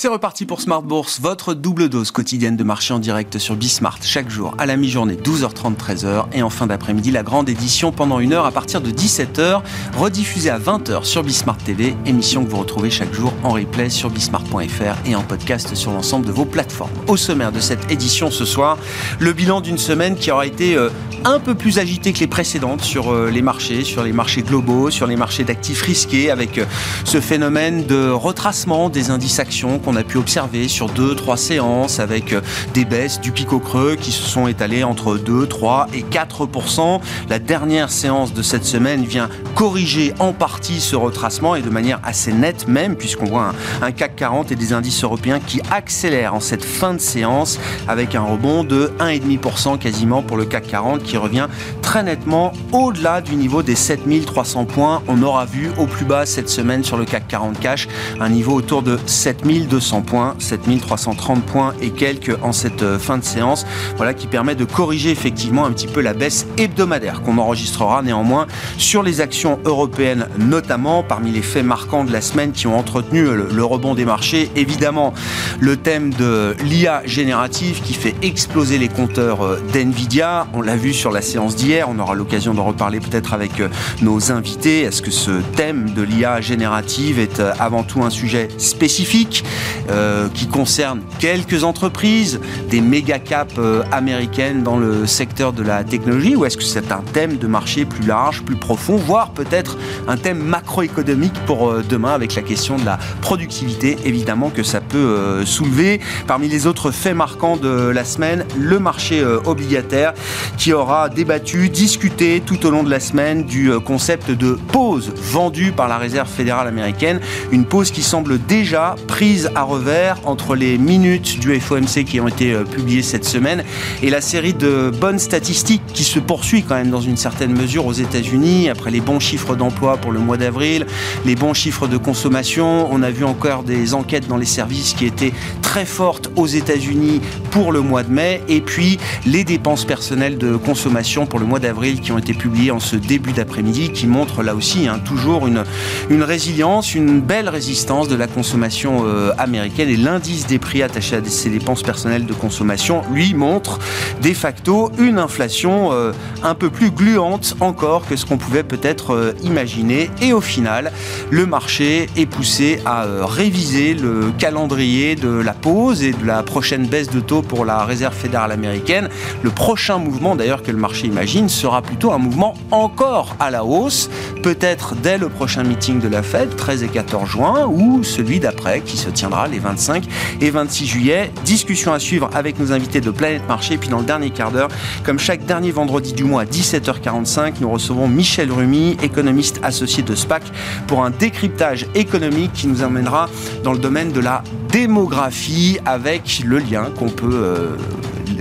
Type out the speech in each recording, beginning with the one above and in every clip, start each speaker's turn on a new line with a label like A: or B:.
A: C'est reparti pour Smart Bourse, votre double dose quotidienne de marché en direct sur Bismart chaque jour à la mi-journée 12h30 13h et en fin d'après-midi la grande édition pendant une heure à partir de 17h rediffusée à 20h sur Bismart TV, émission que vous retrouvez chaque jour en replay sur bismart.fr et en podcast sur l'ensemble de vos plateformes. Au sommaire de cette édition ce soir, le bilan d'une semaine qui aura été euh, un peu plus agitée que les précédentes sur euh, les marchés, sur les marchés globaux, sur les marchés d'actifs risqués avec euh, ce phénomène de retracement des indices actions on a pu observer sur deux, trois séances avec euh, des baisses du pic au creux qui se sont étalées entre 2, 3 et 4% La dernière séance de cette semaine vient corriger en partie ce retracement et de manière assez nette même, puisqu'on voit un, CAC 40 et des indices européens qui accélèrent en cette fin de séance avec un rebond de 1,5% quasiment pour le CAC 40 qui revient très nettement au-delà du niveau des 7300 points. On aura vu au plus bas cette semaine sur le CAC 40 cash un niveau autour de 7200 200 points, 7330 points et quelques en cette euh, fin de séance. Voilà qui permet de corriger effectivement un petit peu la baisse hebdomadaire qu'on enregistrera néanmoins sur les actions européennes, notamment parmi les faits marquants de la semaine qui ont entretenu le, rebond des marchés. Évidemment, le thème de l'IA générative qui fait exploser les compteurs euh, d'NVIDIA. On l'a vu sur la séance d'hier. On aura l'occasion d'en reparler peut-être avec euh, nos invités. Est-ce que ce thème de l'IA générative est avant tout un sujet spécifique? Euh, qui concerne quelques entreprises, des méga caps euh, américaines dans le secteur de la technologie, ou est-ce que c'est un thème de marché plus large, plus profond, voire peut-être un thème macroéconomique pour euh, demain avec la question de la productivité, évidemment que ça peut soulever. Parmi les autres faits marquants de la semaine, le marché obligataire qui aura débattu, discuté tout au long de la semaine du concept de pause vendue par la Réserve fédérale américaine, une pause qui semble déjà prise à revers entre les minutes du FOMC qui ont été euh, publiées cette semaine et la série de bonnes statistiques qui se poursuit quand même dans une certaine mesure aux États-Unis après les bons chiffres d'emploi pour le mois d'avril, les bons chiffres de consommation. On a vu encore des enquêtes dans les services qui étaient très fortes aux États-Unis pour le mois de mai et puis les dépenses personnelles de consommation pour le mois d'avril qui ont été publiées en ce début d'après-midi qui montrent là aussi hein, toujours une, résilience, une belle résistance de la consommation euh, américaine et l'indice des prix attachés à ces dépenses personnelles de consommation, lui, montre de facto une inflation euh, un peu plus gluante encore que ce qu'on pouvait peut-être euh, imaginer. Et au final, le marché est poussé à euh, réviser le calendrier de la pause et de la prochaine baisse de taux pour la Réserve fédérale américaine. Le prochain mouvement, d'ailleurs, que le marché imagine, sera plutôt un mouvement encore à la hausse, peut-être dès le prochain meeting de la Fed, 13 et 14 juin, ou celui d'après, qui se tiendra les 25 et 26 juillet. Discussion à suivre avec nos invités de Planète Marché. Et puis dans le dernier quart d'heure, comme chaque dernier vendredi du mois à 17h45, nous recevons Michel Rumi, économiste associé de SPAC, pour un décryptage économique qui nous emmènera dans le domaine de la démographie avec le lien qu'on peut euh,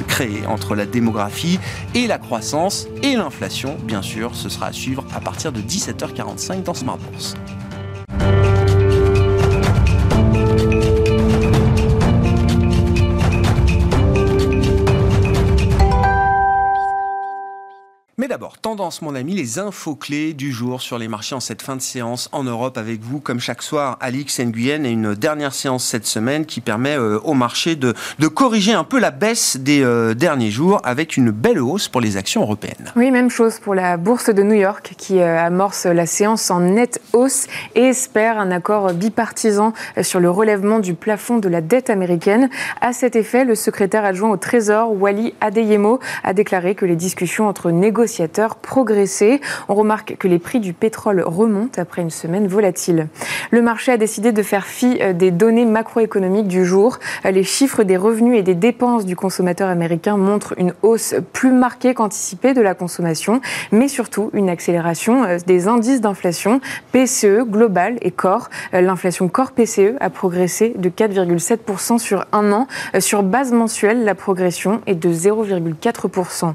A: créer entre la démographie et la croissance et l'inflation. Bien sûr, ce sera à suivre à partir de 17h45 dans Smart Bourse. Mon ami, les infos clés du jour sur les marchés en cette fin de séance en Europe avec vous, comme chaque soir, Alix Nguyen et une dernière séance cette semaine qui permet euh, au marché de, corriger un peu la baisse des euh, derniers jours avec une belle hausse pour les actions européennes.
B: Oui, même chose pour la bourse de New York qui euh, amorce la séance en nette hausse et espère un accord bipartisan sur le relèvement du plafond de la dette américaine. À cet effet, le secrétaire adjoint au Trésor, Wally Adeyemo, a déclaré que les discussions entre négociateurs On remarque que les prix du pétrole remontent après une semaine volatile. Le marché a décidé de faire fi euh, des données macroéconomiques du jour. Euh, les chiffres des revenus et des dépenses du consommateur américain montrent une hausse plus marquée qu'anticipée de la consommation, mais surtout une accélération euh, des indices d'inflation PCE, global et core. L'inflation core PCE a progressé de 4,7% sur un an. Sur base mensuelle, la progression est de 0,4%.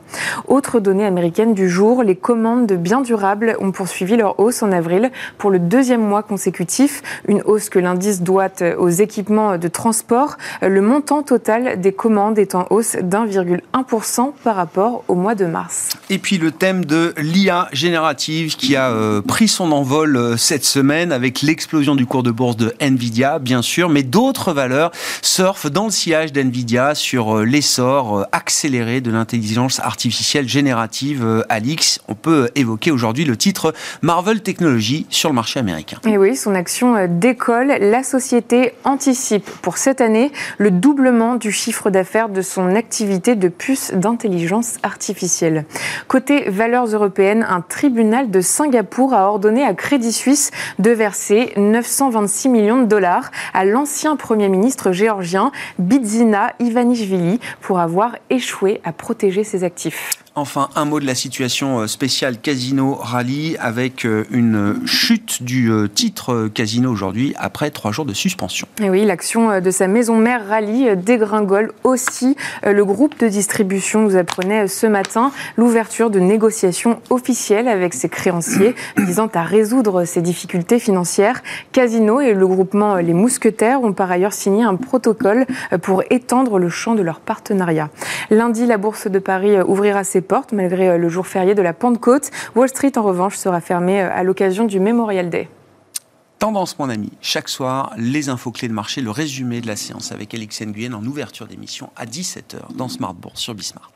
B: Autre donnée américaine du jour. Commandes de biens durables ont poursuivi leur hausse en avril pour le deuxième mois consécutif. Une hausse que l'indice doit aux équipements de transport. Le montant total des commandes est en hausse d'1,1% par rapport au mois de mars.
A: Et puis le thème de l'IA générative qui a euh, pris son envol euh, cette semaine avec l'explosion du cours de bourse de Nvidia, bien sûr, mais d'autres valeurs surfent dans le sillage d'Nvidia sur euh, l'essor accéléré de l'intelligence artificielle générative Alix. On peut évoquer aujourd'hui le titre Marvel Technology sur le marché américain.
B: Et oui, son action décolle. La société anticipe pour cette année le doublement du chiffre d'affaires de son activité de puces d'intelligence artificielle. Côté valeurs européennes, un tribunal de Singapour a ordonné à Crédit Suisse de verser 926 millions de dollars à l'ancien Premier ministre géorgien Bidzina Ivanishvili pour avoir échoué à protéger ses actifs.
A: Enfin, un mot de la situation euh, spéciale Casino Rally avec euh, une chute du euh, titre Casino aujourd'hui après trois jours de suspension.
B: Et oui, l'action de sa maison mère Rally dégringole aussi. Le groupe de distribution nous apprenait ce matin l'ouverture de négociations officielles avec ses créanciers visant à résoudre ces difficultés financières. Casino et le groupement Les Mousquetaires ont par ailleurs signé un protocole pour étendre le champ de leur partenariat. Lundi, la bourse de Paris ouvrira ses portes malgré euh, le jour férié de la Pentecôte. Wall Street, en revanche, sera fermée euh, à l'occasion du Memorial Day.
A: Tendance, mon ami. Chaque soir, les infos clés de marché, le résumé de la séance avec Alex Nguyen en ouverture d'émission à 17h dans Smart sur Bismart.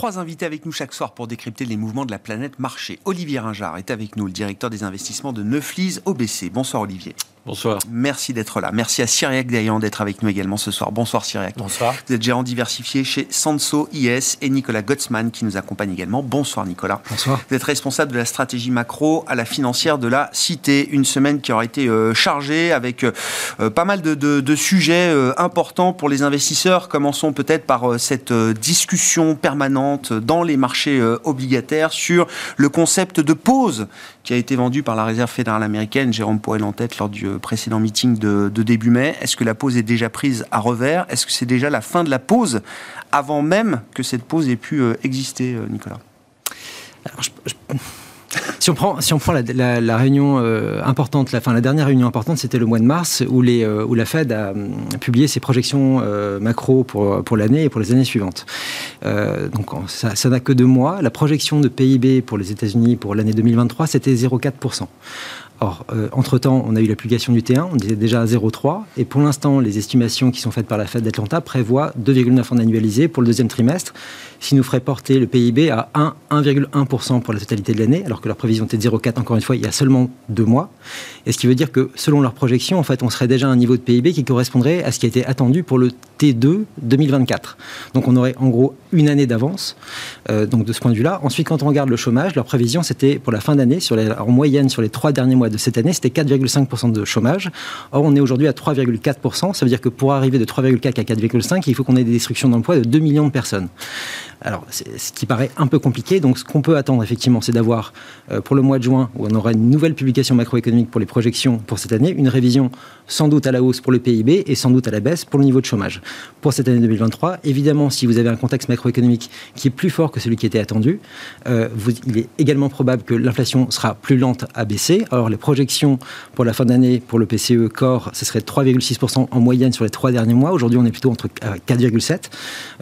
A: Trois invités avec nous chaque soir pour décrypter les mouvements de la planète marché. Olivier Ringard est avec nous, le directeur des investissements de Neuflis OBC. Bonsoir Olivier.
C: Bonsoir.
A: Merci d'être là. Merci à Cyriac Dayan d'être avec nous également ce soir. Bonsoir Cyriac.
C: Bonsoir.
A: Vous êtes gérant diversifié chez Sanso IS et Nicolas Gottsman qui nous accompagne également. Bonsoir Nicolas.
C: Bonsoir.
A: Vous êtes responsable de la stratégie macro à la financière de la Cité. Une semaine qui aura été euh, chargée avec euh, pas mal de, sujets euh, importants pour les investisseurs. Commençons peut-être par cette discussion permanente dans les marchés obligataires sur le concept de pause qui a été vendu par la Réserve fédérale américaine. Jérôme Poel en tête lors du précédent meeting de, début mai. Est-ce que la pause est déjà prise à revers? Est-ce que c'est déjà la fin de la pause avant même que cette pause ait pu euh, exister, euh, Nicolas?
C: Si on prend, si on prend la, réunion euh, importante, la, fin, la dernière réunion importante, c'était le mois de mars, où, la Fed a, publié ses projections macro pour l'année et pour les années suivantes. donc ça n'a que deux mois. La projection de PIB pour les États-Unis pour l'année 2023, c'était 0,4%. Or, euh, entre-temps, on a eu l'application du T1, on était déjà à 0,3, et pour l'instant, les estimations qui sont faites par la Fed d'Atlanta prévoient 2,9 en annualisé pour le deuxième trimestre, ce qui nous ferait porter le PIB à 1,1% pour la totalité de l'année, alors que leur prévision était de 0,4 encore une fois il y a seulement deux mois. Et ce qui veut dire que selon leurs projections, en fait, on serait déjà à un niveau de PIB qui correspondrait à ce qui a été attendu pour le T2 2024. Donc on aurait en gros une année d'avance, euh, donc de ce point de vue-là. Ensuite, quand on regarde le chômage, leur prévision c'était pour la fin d'année, en moyenne sur les trois derniers mois de cette année, c'était 4,5% de chômage. Or, on est aujourd'hui à 3,4%. Ça veut dire que pour arriver de 3,4 à 4,5, il faut qu'on ait des destructions d'emplois de 2 millions de personnes. Alors, ce qui paraît un peu compliqué. Donc, ce qu'on peut attendre, effectivement, c'est d'avoir, euh, pour le mois de juin, où on aura une nouvelle publication macroéconomique pour les projections pour cette année, une révision sans doute à la hausse pour le PIB et sans doute à la baisse pour le niveau de chômage. Pour cette année 2023, évidemment, si vous avez un contexte macroéconomique qui est plus fort que celui qui était attendu, euh, il est également probable que l'inflation sera plus lente à baisser. Alors, les projections pour la fin d'année pour le PCE Core, ce serait 3,6% en moyenne sur les trois derniers mois. Aujourd'hui, on est plutôt entre 4,7%.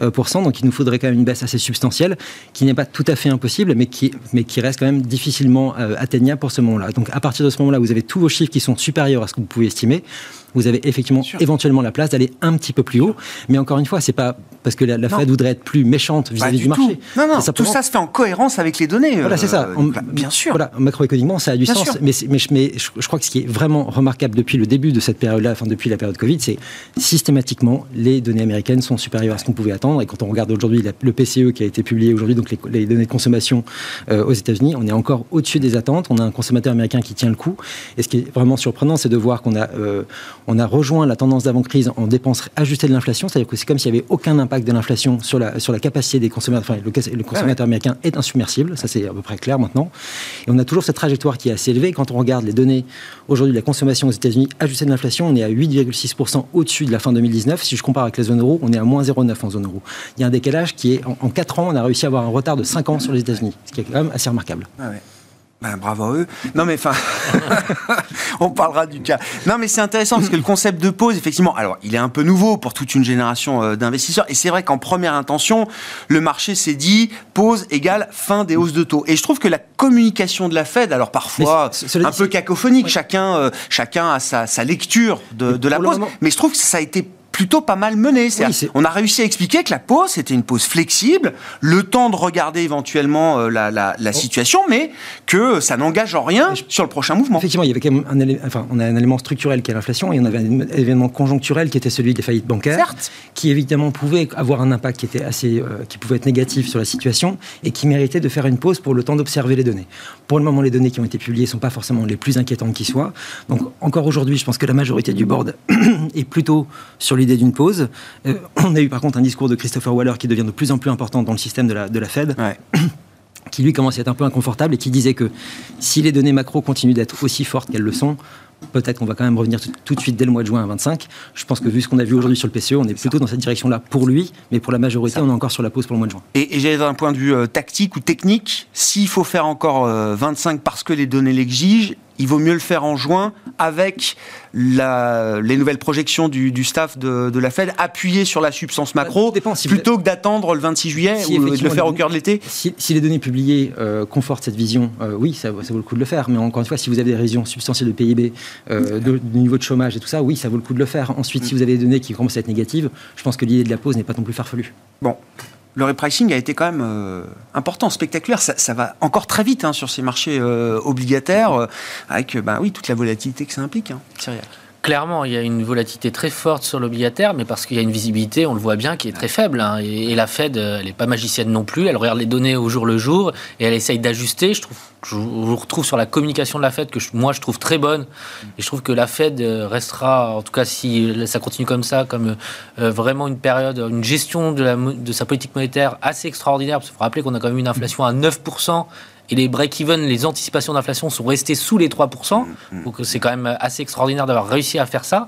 C: Euh, donc, il nous faudrait quand même une baisse assez substantielle, qui n'est pas tout à fait impossible, mais qui, mais qui reste quand même difficilement euh, atteignable pour ce moment-là. Donc, à partir de ce moment-là, vous avez tous vos chiffres qui sont supérieurs à ce que vous pouvez estimer vous avez effectivement éventuellement la place d'aller un petit peu plus haut. Mais encore une fois, c'est pas parce que la, Fed voudrait être plus méchante vis-à-vis du, marché.
A: Non, non, tout ça se fait en cohérence avec les données.
C: Voilà, c'est ça.
A: Euh, bien sûr.
C: Voilà, macroéconomiquement, ça a du sens. Mais, mais, je, crois que ce qui est vraiment remarquable depuis le début de cette période-là, enfin depuis la période Covid, c'est systématiquement les données américaines sont supérieures à ce qu'on pouvait attendre. Et quand on regarde aujourd'hui le PCE qui a été publié aujourd'hui, donc les, données de consommation euh, aux États-Unis, on est encore au-dessus des attentes. On a un consommateur américain qui tient le coup. Et ce qui est vraiment surprenant, c'est de voir qu'on a euh, on a rejoint la tendance d'avant-crise en dépenses ajustées de l'inflation, c'est-à-dire que c'est comme s'il n'y avait aucun impact de l'inflation sur la, sur la capacité des consommateurs, enfin, le, consommateur américain est insubmersible, ça c'est à peu près clair maintenant. Et on a toujours cette trajectoire qui est assez élevée. Quand on regarde les données aujourd'hui de la consommation aux États-Unis ajustée de l'inflation, on est à 8,6% au-dessus de la fin 2019. Si je compare avec la zone euro, on est à moins 0,9 en zone euro. Il y a un décalage qui est, en, en 4 ans, on a réussi à avoir un retard de 5 ans sur les États-Unis, ce qui est quand même assez remarquable.
A: Ah ben, bravo à eux. Non, mais enfin, on parlera du cas. Non, mais c'est intéressant parce que le concept de pause, effectivement, alors il est un peu nouveau pour toute une génération euh, d'investisseurs. Et c'est vrai qu'en première intention, le marché s'est dit pause égale fin des hausses de taux. Et je trouve que la communication de la Fed, alors parfois un peu cacophonique, chacun, euh, chacun a sa, sa lecture de, de la pause, mais je trouve que ça a été plutôt pas mal mené. on a réussi à expliquer que la pause, c'était une pause flexible, le temps de regarder éventuellement euh, la, oh. situation, mais que ça n'engage en rien sur le prochain mouvement.
C: Effectivement, il y avait quand même un élément, enfin, on a un élément structurel qui est l'inflation, et on avait un événement conjoncturel qui était celui des faillites bancaires, qui évidemment pouvait avoir un impact qui était assez, euh, qui pouvait être négatif sur la situation, et qui méritait de faire une pause pour le temps d'observer les données. Pour le moment, les données qui ont été publiées ne sont pas forcément les plus inquiétantes qui soient. Donc encore aujourd'hui, je pense que la majorité du board est plutôt sur l'idée d'une pause. Euh, on a eu par contre un discours de Christopher Waller qui devient de plus en plus important dans le système de la, de la Fed. qui lui commence à être un peu inconfortable et qui disait que si les données macro continuent d'être aussi fortes qu'elles le sont, peut-être qu'on va quand même revenir tout, de suite dès le mois de juin à 25. Je pense que vu ce qu'on a vu aujourd'hui sur le PCE, on est plutôt dans cette direction-là pour lui, mais pour la majorité, on est encore sur la pause pour le mois de juin.
A: Et, et j'allais d'un point de vue euh, tactique ou technique, s'il faut faire encore 25 euh, parce que les données l'exigent, il vaut mieux le faire en juin avec les nouvelles projections du, staff de, la Fed appuyées sur la substance macro plutôt que d'attendre le 26 juillet ou de le faire au cœur de l'été
C: si, les données publiées euh, confortent cette vision, euh, oui, ça, vaut le coup de le faire. Mais encore une fois, si vous avez des régions substantielles de PIB, euh, de, niveau de chômage et tout ça, oui, ça vaut le coup de le faire. Ensuite, si vous avez des données qui commencent à être négatives, je pense que l'idée de la pause n'est pas non plus farfelue.
A: Bon, le repricing a été quand même euh, important, spectaculaire. Ça, va encore très vite hein, sur ces marchés euh, obligataires, euh, avec bah, oui, toute la volatilité que ça implique. Hein,
D: Clairement, il y a une volatilité très forte sur l'obligataire, mais parce qu'il y a une visibilité, on le voit bien, qui est très faible. Hein. Et, la Fed, elle n'est pas magicienne non plus. Elle regarde les données au jour le jour et elle essaye d'ajuster. Je trouve, je vous retrouve sur la communication de la Fed que moi je trouve très bonne. Et je trouve que la Fed euh, restera, en tout cas si ça continue comme ça, comme euh, vraiment une période, une gestion de sa politique monétaire assez extraordinaire. Parce qu'il faut rappeler qu'on a quand même une inflation à 9% et les break-even, les anticipations d'inflation sont restées sous les 3%. Mm, mm. Donc c'est quand même assez extraordinaire d'avoir réussi à faire ça.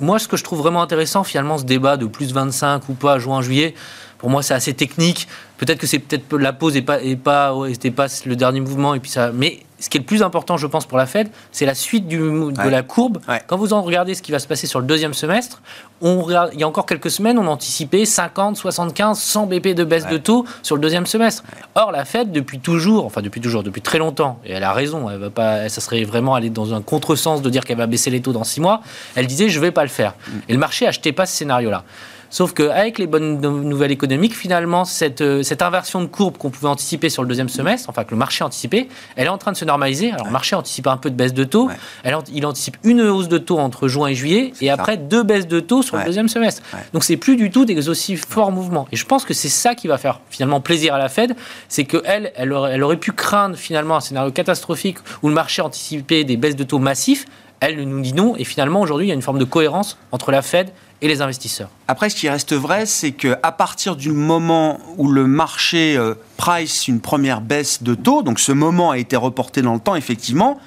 D: Moi, ce que je trouve vraiment intéressant, finalement, ce débat de plus 25 ou pas juin-juillet, pour moi, c'est assez technique. Peut-être que c'est peut-être la pause et pas, et pas, pas le dernier mouvement. Et puis ça, mais ce qui est le plus important, je pense, pour la Fed, c'est la suite du, de la courbe. Quand vous en regardez ce qui va se passer sur le deuxième semestre, on il y a encore quelques semaines, on anticipait 50, 75, 100 BP de baisse de taux sur le deuxième semestre. Or, la Fed, depuis toujours, enfin depuis toujours, depuis très longtemps, et elle a raison, elle va pas, ça serait vraiment aller dans un contresens de dire qu'elle va baisser les taux dans six mois, elle disait je vais pas le faire. Mm. Et le marché n'achetait pas ce scénario-là. Sauf qu'avec les bonnes nouvelles économiques, finalement, cette, euh, cette inversion de courbe qu'on pouvait anticiper sur le deuxième semestre, enfin que le marché anticipait, elle est en train de se normaliser. Alors le marché anticipe un peu de baisse de taux. Elle, il anticipe une hausse de taux entre juin et juillet et après deux baisses de taux sur le deuxième semestre. Donc c'est plus du tout des aussi forts mouvements. Et je pense que c'est ça qui va faire finalement plaisir à la Fed, c'est qu'elle, elle aurait, elle aurait pu craindre finalement un scénario catastrophique où le marché anticipait des baisses de taux massifs. Elle nous dit non. Et finalement, aujourd'hui, il y a une forme de cohérence entre la Fed et les investisseurs.
A: Après, ce qui reste vrai, c'est qu'à partir du moment où le marché euh, price une première baisse de taux, donc ce moment a été reporté dans le temps, effectivement,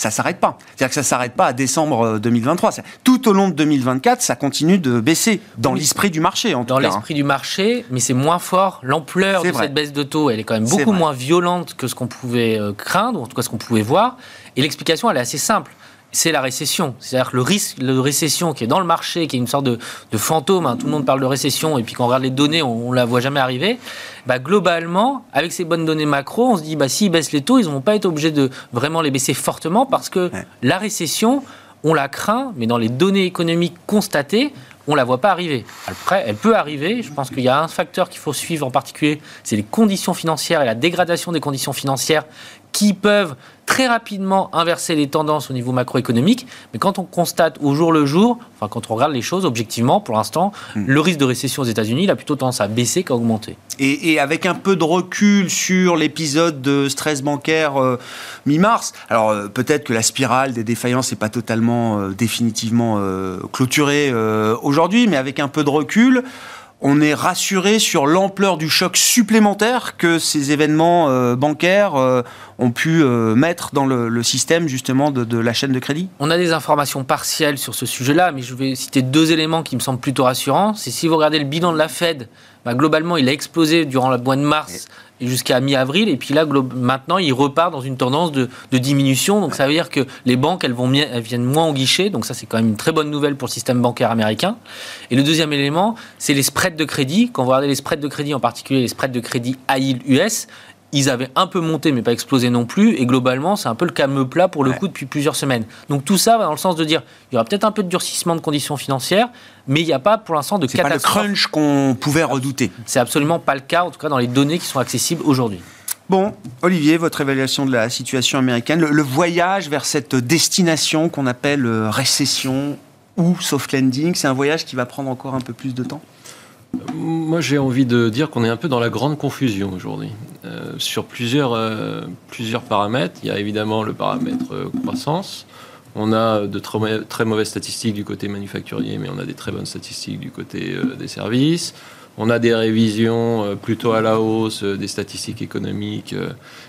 A: ça s'arrête pas. C'est-à-dire que ça s'arrête pas à décembre 2023. Euh, Tout au long de 2024, ça continue de baisser dans l'esprit du marché. En
D: dans
A: hein.
D: l'esprit du marché, mais c'est moins fort. L'ampleur de cette baisse de taux, elle est quand même beaucoup moins violente que ce qu'on pouvait euh, craindre, ou en tout cas ce qu'on pouvait voir. Et l'explication, elle est assez simple c'est la récession. C'est-à-dire que le risque de récession qui est dans le marché, qui est une sorte de, fantôme, hein, tout le monde parle de récession, et puis quand on regarde les données, on ne la voit jamais arriver. Bah, globalement, avec ces bonnes données macro, on se dit, bah, s'ils baissent les taux, ils ne vont pas être obligés de vraiment les baisser fortement, parce que la récession, on la craint, mais dans les données économiques constatées, on la voit pas arriver. Après, elle peut arriver. Je pense qu'il y a un facteur qu'il faut suivre en particulier, c'est les conditions financières et la dégradation des conditions financières qui peuvent très rapidement inverser les tendances au niveau macroéconomique. Mais quand on constate au jour le jour, enfin quand on regarde les choses objectivement, pour l'instant, hmm. le risque de récession aux États-Unis il a plutôt tendance à baisser qu'à augmenter.
A: Et, avec un peu de recul sur l'épisode de stress bancaire euh, mi-mars, alors euh, peut-être que la spirale des défaillances n'est pas totalement euh, définitivement clôturée aujourd'hui, mais avec un peu de recul, on est rassuré sur l'ampleur du choc supplémentaire que ces événements euh, bancaires euh, ont pu euh, mettre dans le, système justement de, la chaîne de crédit
D: On a des informations partielles sur ce sujet-là, mais je vais citer deux éléments qui me semblent plutôt rassurants. C'est si vous regardez le bilan de la Fed, bah, globalement il a explosé durant le mois de mars jusqu'à mi-avril. Et puis là, maintenant, il repart dans une tendance de, diminution. Donc ça veut dire que les banques, elles, viennent moins au guichet. Donc ça, c'est quand même une très bonne nouvelle pour le système bancaire américain. Et le deuxième élément, c'est les spreads de crédit. Quand vous regardez les spreads de crédit, en particulier les spreads de crédit high US, ils avaient un peu monté, mais pas explosé non plus. Et globalement, c'est un peu le calme plat pour le coup depuis plusieurs semaines. Donc tout ça va dans le sens de dire, il y aura peut-être un peu de durcissement de conditions financières, mais il n'y a pas pour l'instant de catastrophe.
A: pas le crunch qu'on pouvait redouter.
D: C'est absolument pas le cas, en tout cas dans les données qui sont accessibles aujourd'hui.
A: Bon, Olivier, votre évaluation de la situation américaine, le, voyage vers cette destination qu'on appelle euh, récession ou soft landing, c'est un voyage qui va prendre encore un peu plus de temps?
E: Moi, j'ai envie de dire qu'on est un peu dans la grande confusion aujourd'hui. Euh, sur plusieurs, euh, plusieurs paramètres. Il y a évidemment le paramètre euh, croissance. On a de très, très, mauvaises statistiques du côté manufacturier, mais on a des très bonnes statistiques du côté des services. On a des révisions plutôt à la hausse des statistiques économiques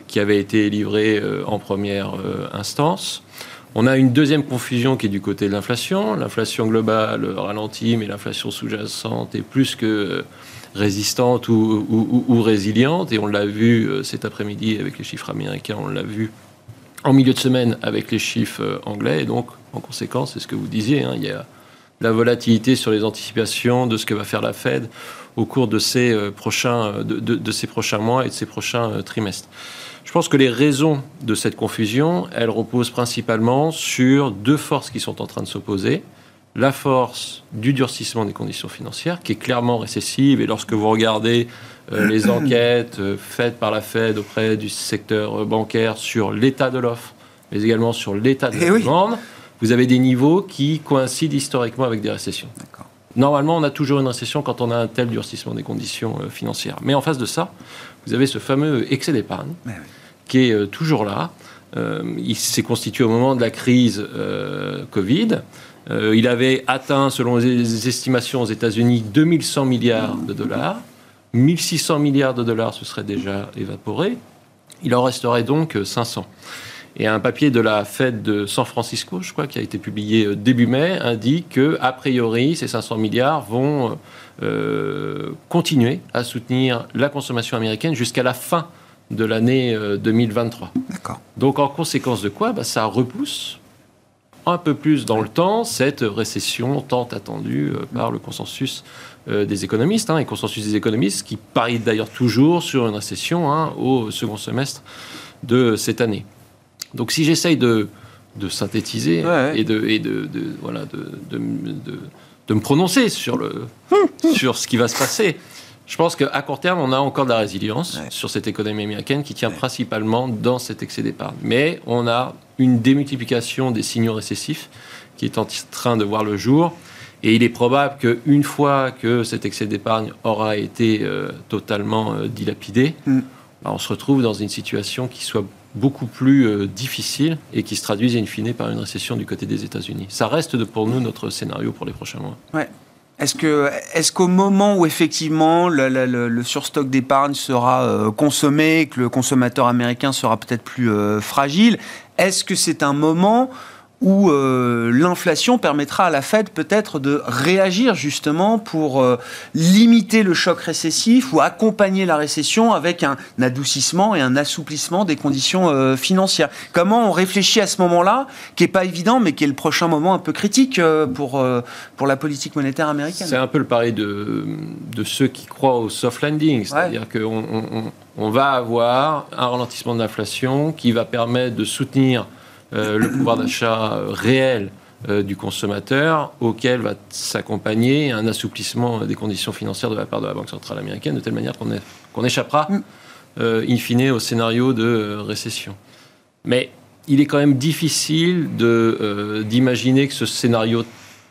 E: qui avaient été livrées en première instance. On a une deuxième confusion qui est du côté de l'inflation. L'inflation globale ralentit, mais l'inflation sous-jacente est plus que euh, résistante ou, résiliente. Et on l'a vu euh, cet après-midi avec les chiffres américains, on l'a vu en milieu de semaine avec les chiffres euh, anglais. Et donc, en conséquence, c'est ce que vous disiez, hein, il y a la volatilité sur les anticipations de ce que va faire la Fed au cours de ces, prochains, de ces prochains mois et de ces prochains trimestres. Je pense que les raisons de cette confusion, elles reposent principalement sur deux forces qui sont en train de s'opposer. La force du durcissement des conditions financières, qui est clairement récessive, et lorsque vous regardez euh, les enquêtes euh, faites par la Fed auprès du secteur bancaire sur l'état de l'offre, mais également sur l'état de eh la demande, vous avez des niveaux qui coïncident historiquement avec des récessions. Normalement, on a toujours une récession quand on a un tel durcissement des conditions euh, financières. Mais en face de ça, vous avez ce fameux excès d'épargne qui est euh, toujours là. Euh, il s'est constitué au moment de la crise euh, Covid. il avait atteint, selon les estimations aux États-Unis, 2100 milliards de dollars. 1600 milliards de dollars se seraient déjà évaporés. Il en resterait donc 500. Et un papier de la Fed de San Francisco, je crois, qui a été publié début mai, indique que, a priori, ces 500 milliards vont continuer à soutenir la consommation américaine jusqu'à la fin de l'année 2023. Euh, D'accord. Donc en conséquence de quoi bah, Ça repousse un peu plus dans le temps cette récession tant attendue euh, par le consensus des économistes, hein, et consensus des économistes qui parie d'ailleurs toujours sur une récession hein, au second semestre de cette année. Donc si j'essaye de, de synthétiser et, de, et de, de voilà, de, de me prononcer sur, le, sur ce qui va se passer. Je pense qu'à court terme, on a encore de la résilience sur cette économie américaine qui tient principalement dans cet excès d'épargne. Mais on a une démultiplication des signaux récessifs qui est en train de voir le jour. Et il est probable qu'une fois que cet excès d'épargne aura été euh, totalement euh, dilapidé, mm. bah, on se retrouve dans une situation qui soit beaucoup plus euh, difficile et qui se traduisent in fine par une récession du côté des États-Unis. Ça reste pour nous notre scénario pour les prochains mois.
A: Ouais. Est-ce que, est-ce qu'au moment où effectivement le, surstock d'épargne sera euh, consommé, que le consommateur américain sera peut-être plus euh, fragile, est-ce que c'est un moment où euh, l'inflation permettra à la Fed peut-être de réagir justement pour euh, limiter le choc récessif ou accompagner la récession avec un adoucissement et un assouplissement des conditions euh, financières. Comment on réfléchit à ce moment-là, qui est pas évident, mais qui est le prochain moment un peu critique pour, pour la politique monétaire américaine?
E: C'est un peu le pari de, de ceux qui croient au soft landing, c'est-à-dire qu'on on, on va avoir un ralentissement de l'inflation qui va permettre de soutenir le pouvoir d'achat euh, réel euh, du consommateur, auquel va s'accompagner un assouplissement des conditions financières de la part de la Banque centrale américaine, de telle manière qu'on échappera, mm. in fine, au scénario de récession. Mais il est quand même difficile euh, d'imaginer que ce scénario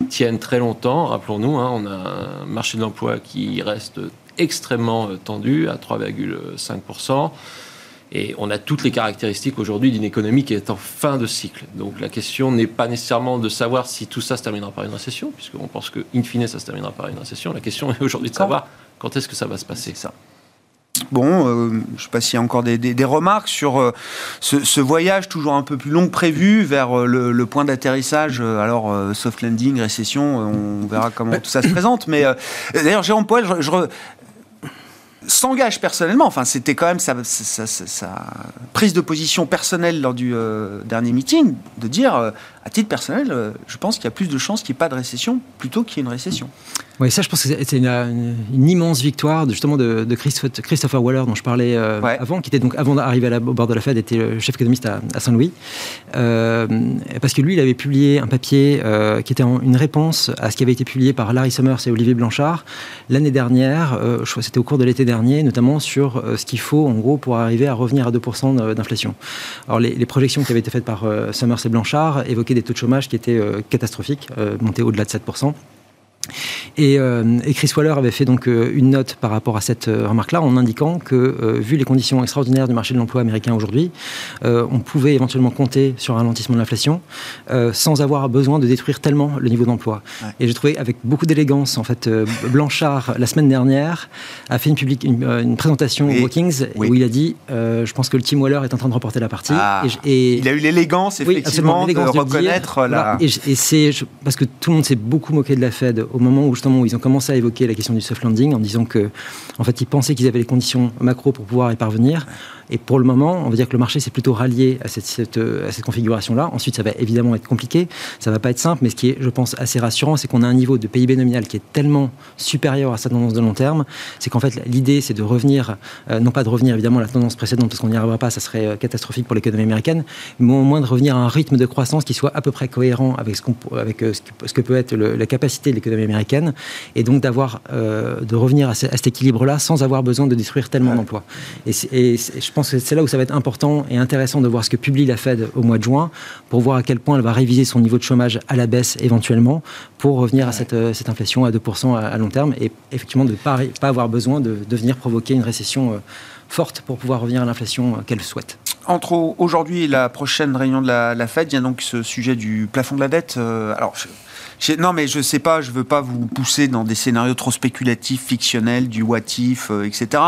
E: tienne très longtemps. Rappelons-nous, hein, on a un marché de l'emploi qui reste extrêmement euh, tendu à 3,5%. Et on a toutes les caractéristiques aujourd'hui d'une économie qui est en fin de cycle. Donc la question n'est pas nécessairement de savoir si tout ça se terminera par une récession, puisqu'on pense que, in fine, ça se terminera par une récession. La question est aujourd'hui de savoir quand est-ce que ça va se passer. Ça.
A: Bon, euh, je ne sais pas s'il y a encore des, remarques sur euh, ce, voyage toujours un peu plus long que prévu vers euh, le, point d'atterrissage. alors, soft landing, récession, on verra comment tout ça se présente. Mais d'ailleurs, Jérôme Poel, je, s'engage personnellement, enfin c'était quand même sa, prise de position personnelle lors du dernier meeting, de dire, à titre personnel, je pense qu'il y a plus de chances qu'il n'y ait pas de récession plutôt qu'il y ait une récession.
C: Oui, ça, je pense que c'est une, immense victoire de, justement de, Christopher Waller dont je parlais euh, avant, qui était donc avant d'arriver au bord de la Fed, était le chef économiste à, Saint-Louis, euh, parce que lui, il avait publié un papier euh, qui était une réponse à ce qui avait été publié par Larry Summers et Olivier Blanchard l'année dernière. je crois que c'était au cours de l'été dernier, notamment sur ce qu'il faut en gros pour arriver à revenir à 2% d'inflation. Alors les, les, projections qui avaient été faites par Summers et Blanchard évoquaient des taux de chômage qui étaient catastrophiques, montés au-delà de 7%. Euh, et, Chris Waller avait fait donc euh, une note par rapport à cette euh, remarque-là en indiquant que, vu les conditions extraordinaires du marché de l'emploi américain aujourd'hui, on pouvait éventuellement compter sur un ralentissement de l'inflation sans avoir besoin de détruire tellement le niveau d'emploi. Et j'ai trouvé avec beaucoup d'élégance, en fait, Blanchard, la semaine dernière, a fait une, une, présentation au Brookings où il a dit Je pense que le Team Waller est en train de remporter la partie.
A: Ah. et, il a eu l'élégance, effectivement, de reconnaître la.
C: Et, et c'est parce que tout le monde s'est beaucoup moqué de la Fed au moment où justement où ils ont commencé à évoquer la question du soft landing en disant que en fait ils pensaient qu'ils avaient les conditions macro pour pouvoir y parvenir. Et pour le moment, on va dire que le marché s'est plutôt rallié à cette, cette, à cette configuration-là. Ensuite, ça va évidemment être compliqué, ça va pas être simple, mais ce qui est, je pense, assez rassurant, c'est qu'on a un niveau de PIB nominal qui est tellement supérieur à sa tendance de long terme, c'est qu'en fait, l'idée, c'est de revenir, euh, non pas de revenir évidemment à la tendance précédente, parce qu'on n'y arrivera pas, ça serait euh, catastrophique pour l'économie américaine, mais au moins de revenir à un rythme de croissance qui soit à peu près cohérent avec ce, avec, euh, ce, que peut être la capacité de l'économie américaine, et donc d'avoir, de revenir à, cet équilibre-là sans avoir besoin de détruire tellement d'emplois. Et, et, je pense pense que c'est là où ça va être important et intéressant de voir ce que publie la Fed au mois de juin pour voir à quel point elle va réviser son niveau de chômage à la baisse éventuellement pour revenir à cette, euh, cette, inflation à 2% à, long terme et effectivement de ne pas, pas, avoir besoin de, de, venir provoquer une récession euh, forte pour pouvoir revenir à l'inflation euh, qu'elle souhaite.
A: Entre aujourd'hui et la prochaine réunion de la, la, Fed, il y a donc ce sujet du plafond de la dette. alors, non, mais je sais pas, je veux pas vous pousser dans des scénarios trop spéculatifs, fictionnels, du what if, etc.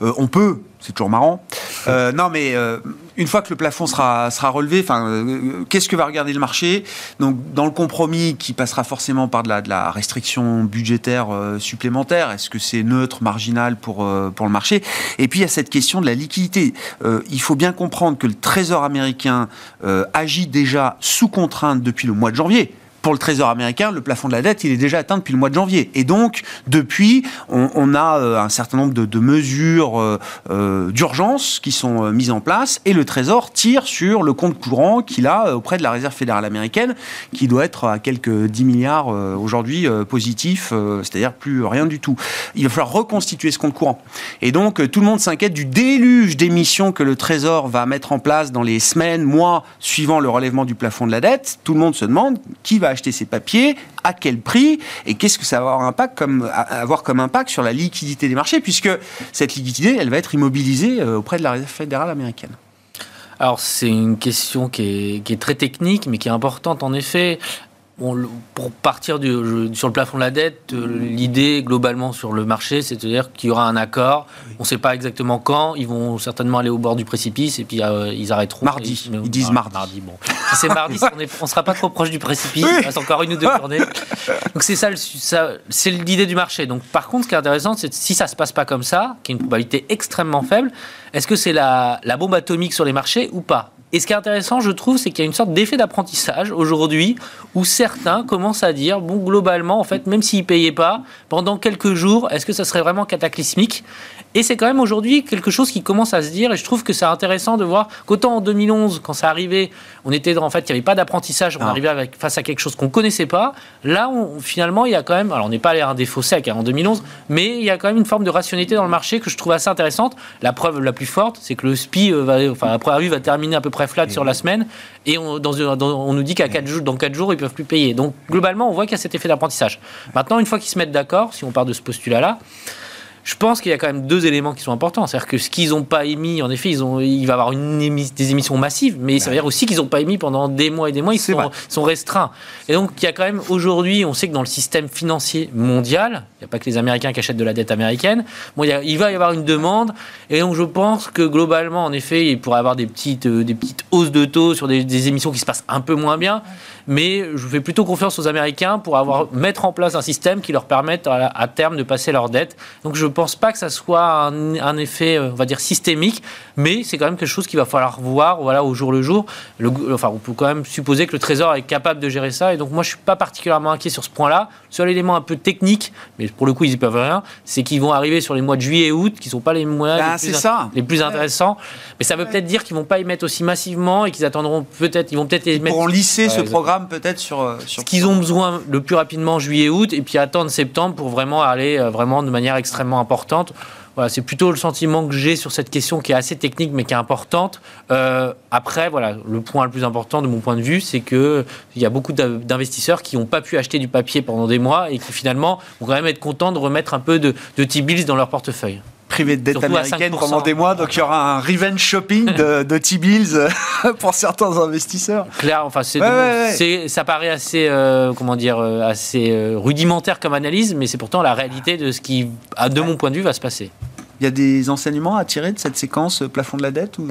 A: on peut, c'est toujours marrant. Euh, non, mais euh, une fois que le plafond sera, sera relevé, enfin, euh, qu'est-ce que va regarder le marché? Donc, dans le compromis qui passera forcément par de la, de la restriction budgétaire supplémentaire, est-ce que c'est neutre, marginal pour, pour le marché? Et puis, il y a cette question de la liquidité. il faut bien comprendre que le Trésor américain agit déjà sous contrainte depuis le mois de janvier pour le Trésor américain, le plafond de la dette, il est déjà atteint depuis le mois de janvier. Et donc, depuis, on, a euh, un certain nombre de, mesures euh, euh, d'urgence qui sont mises en place et le Trésor tire sur le compte courant qu'il a auprès de la Réserve fédérale américaine, qui doit être à quelques 10 milliards aujourd'hui positif, c'est-à-dire plus rien du tout. Il va falloir reconstituer ce compte courant. Et donc, tout le monde s'inquiète du déluge d'émissions que le Trésor va mettre en place dans les semaines, mois suivant le relèvement du plafond de la dette. Tout le monde se demande qui va acheter ces papiers, à quel prix, et qu'est-ce que ça va avoir, impact comme, avoir comme impact sur la liquidité des marchés, puisque cette liquidité, elle va être immobilisée euh, auprès de la Réserve fédérale américaine.
D: Alors c'est une question qui est, qui est, très technique, mais qui est importante en effet pour partir du, sur le plafond de la dette, euh, l'idée globalement sur le marché, c'est-à-dire qu'il y aura un accord. On ne sait pas exactement quand. Ils vont certainement aller au bord du précipice et puis euh, ils arrêteront.
A: Mardi. ils disent mardi. mardi
D: bon. Si c'est mardi, on ne sera pas trop proche du précipice. Il reste encore une ou deux journées. Donc c'est ça, ça c'est l'idée du marché. Donc par contre, ce qui est intéressant, c'est si ça se passe pas comme ça, qui est une probabilité extrêmement faible, est-ce que c'est la, la bombe atomique sur les marchés ou pas? Et ce qui est intéressant, je trouve, c'est qu'il y a une sorte d'effet d'apprentissage aujourd'hui où certains commencent à dire, bon, globalement, en fait, même s'ils ne payaient pas, pendant quelques jours, est-ce que ça serait vraiment cataclysmique? Et c'est quand même aujourd'hui quelque chose qui commence à se dire, et je trouve que c'est intéressant de voir qu'autant en 2011, quand ça arrivait, on était dans, en fait, il n'y avait pas d'apprentissage, on
A: Ah.
D: arrivait avec, face à quelque chose qu'on connaissait pas. Là, on- finalement, il y a quand même, alors on n'est pas allé à un défaut sec hein, en 2011, mais il y a quand même une forme de rationalité dans le marché que je trouve assez intéressante. La preuve la plus forte, c'est que le SPI, euh, va, enfin, après la rue, va terminer à peu près flat sur la semaine, et on, dans, dans- on nous dit qu'à 4 jours, dans 4 jours, ils peuvent plus payer. Donc, globalement, on voit qu'il y a cet effet d'apprentissage. Maintenant, une fois qu'ils se mettent d'accord, si on part de ce postulat-là, je pense qu'il y a quand même deux éléments qui sont importants. C'est-à-dire que ce qu'ils n'ont pas émis, en effet, ils ont, il va y avoir une des émissions massives, mais ça veut dire aussi qu'ils n'ont pas émis pendant des mois et des mois, ils sont, restreints. Et donc, il y a quand même aujourd'hui, on sait que dans le système financier mondial, il n'y a pas que les Américains qui achètent de la dette américaine, bon, il, y a- il va y avoir une demande, et donc je pense que globalement, en effet, il pourrait y avoir des petites, euh, des petites hausses de taux sur des, des émissions qui se passent un peu moins bien, mais je fais plutôt confiance aux Américains pour avoir, mettre en place un système qui leur permette à, à terme de passer leur dette. Donc je ne pense pas que ça soit un, un effet, euh, on va dire, systémique, mais c'est quand même quelque chose qu'il va falloir voir voilà, au jour le jour. Le, enfin, on peut quand même supposer que le Trésor est capable de gérer ça, et donc moi je ne suis pas particulièrement inquiet sur ce point-là. Seul élément un peu technique, mais pour le coup ils n'y peuvent rien, c'est qu'ils vont arriver sur les mois de juillet et août, qui ne sont pas les mois
A: Ah,
D: les, plus,
A: ça.
D: les plus intéressants. Mais ça veut peut-être dire qu'ils ne vont pas y mettre aussi massivement et qu'ils attendront peut-être, ils vont peut-être les mettre
A: pourront lisser
D: Ouais,
A: ce
D: exactement.
A: programme peut-être sur. euh, sur
D: ce qu'ils ont besoin le plus rapidement juillet-août et puis attendre septembre pour vraiment aller euh, vraiment de manière extrêmement importante. Voilà, c'est plutôt le sentiment que j'ai sur cette question qui est assez technique mais qui est importante. Euh, après, voilà, le point le plus important de mon point de vue, c'est que il y a beaucoup d'investisseurs qui n'ont pas pu acheter du papier pendant des mois et qui finalement vont quand même être contents de remettre un peu de, de T-bills dans leur portefeuille.
A: Privé de dette
D: Surtout
A: américaine
D: 5%.
A: pendant des mois, donc il y aura un revenge shopping de, de T-bills euh, pour certains investisseurs.
D: Claire, enfin, c'est,
A: Ouais, ouais, ouais.
D: c'est- ça paraît assez, euh, comment dire, euh, assez rudimentaire comme analyse, mais c'est pourtant la réalité de ce qui, à- de mon point de vue, va se passer.
A: Il y a des enseignements à tirer de cette séquence plafond de la dette ou?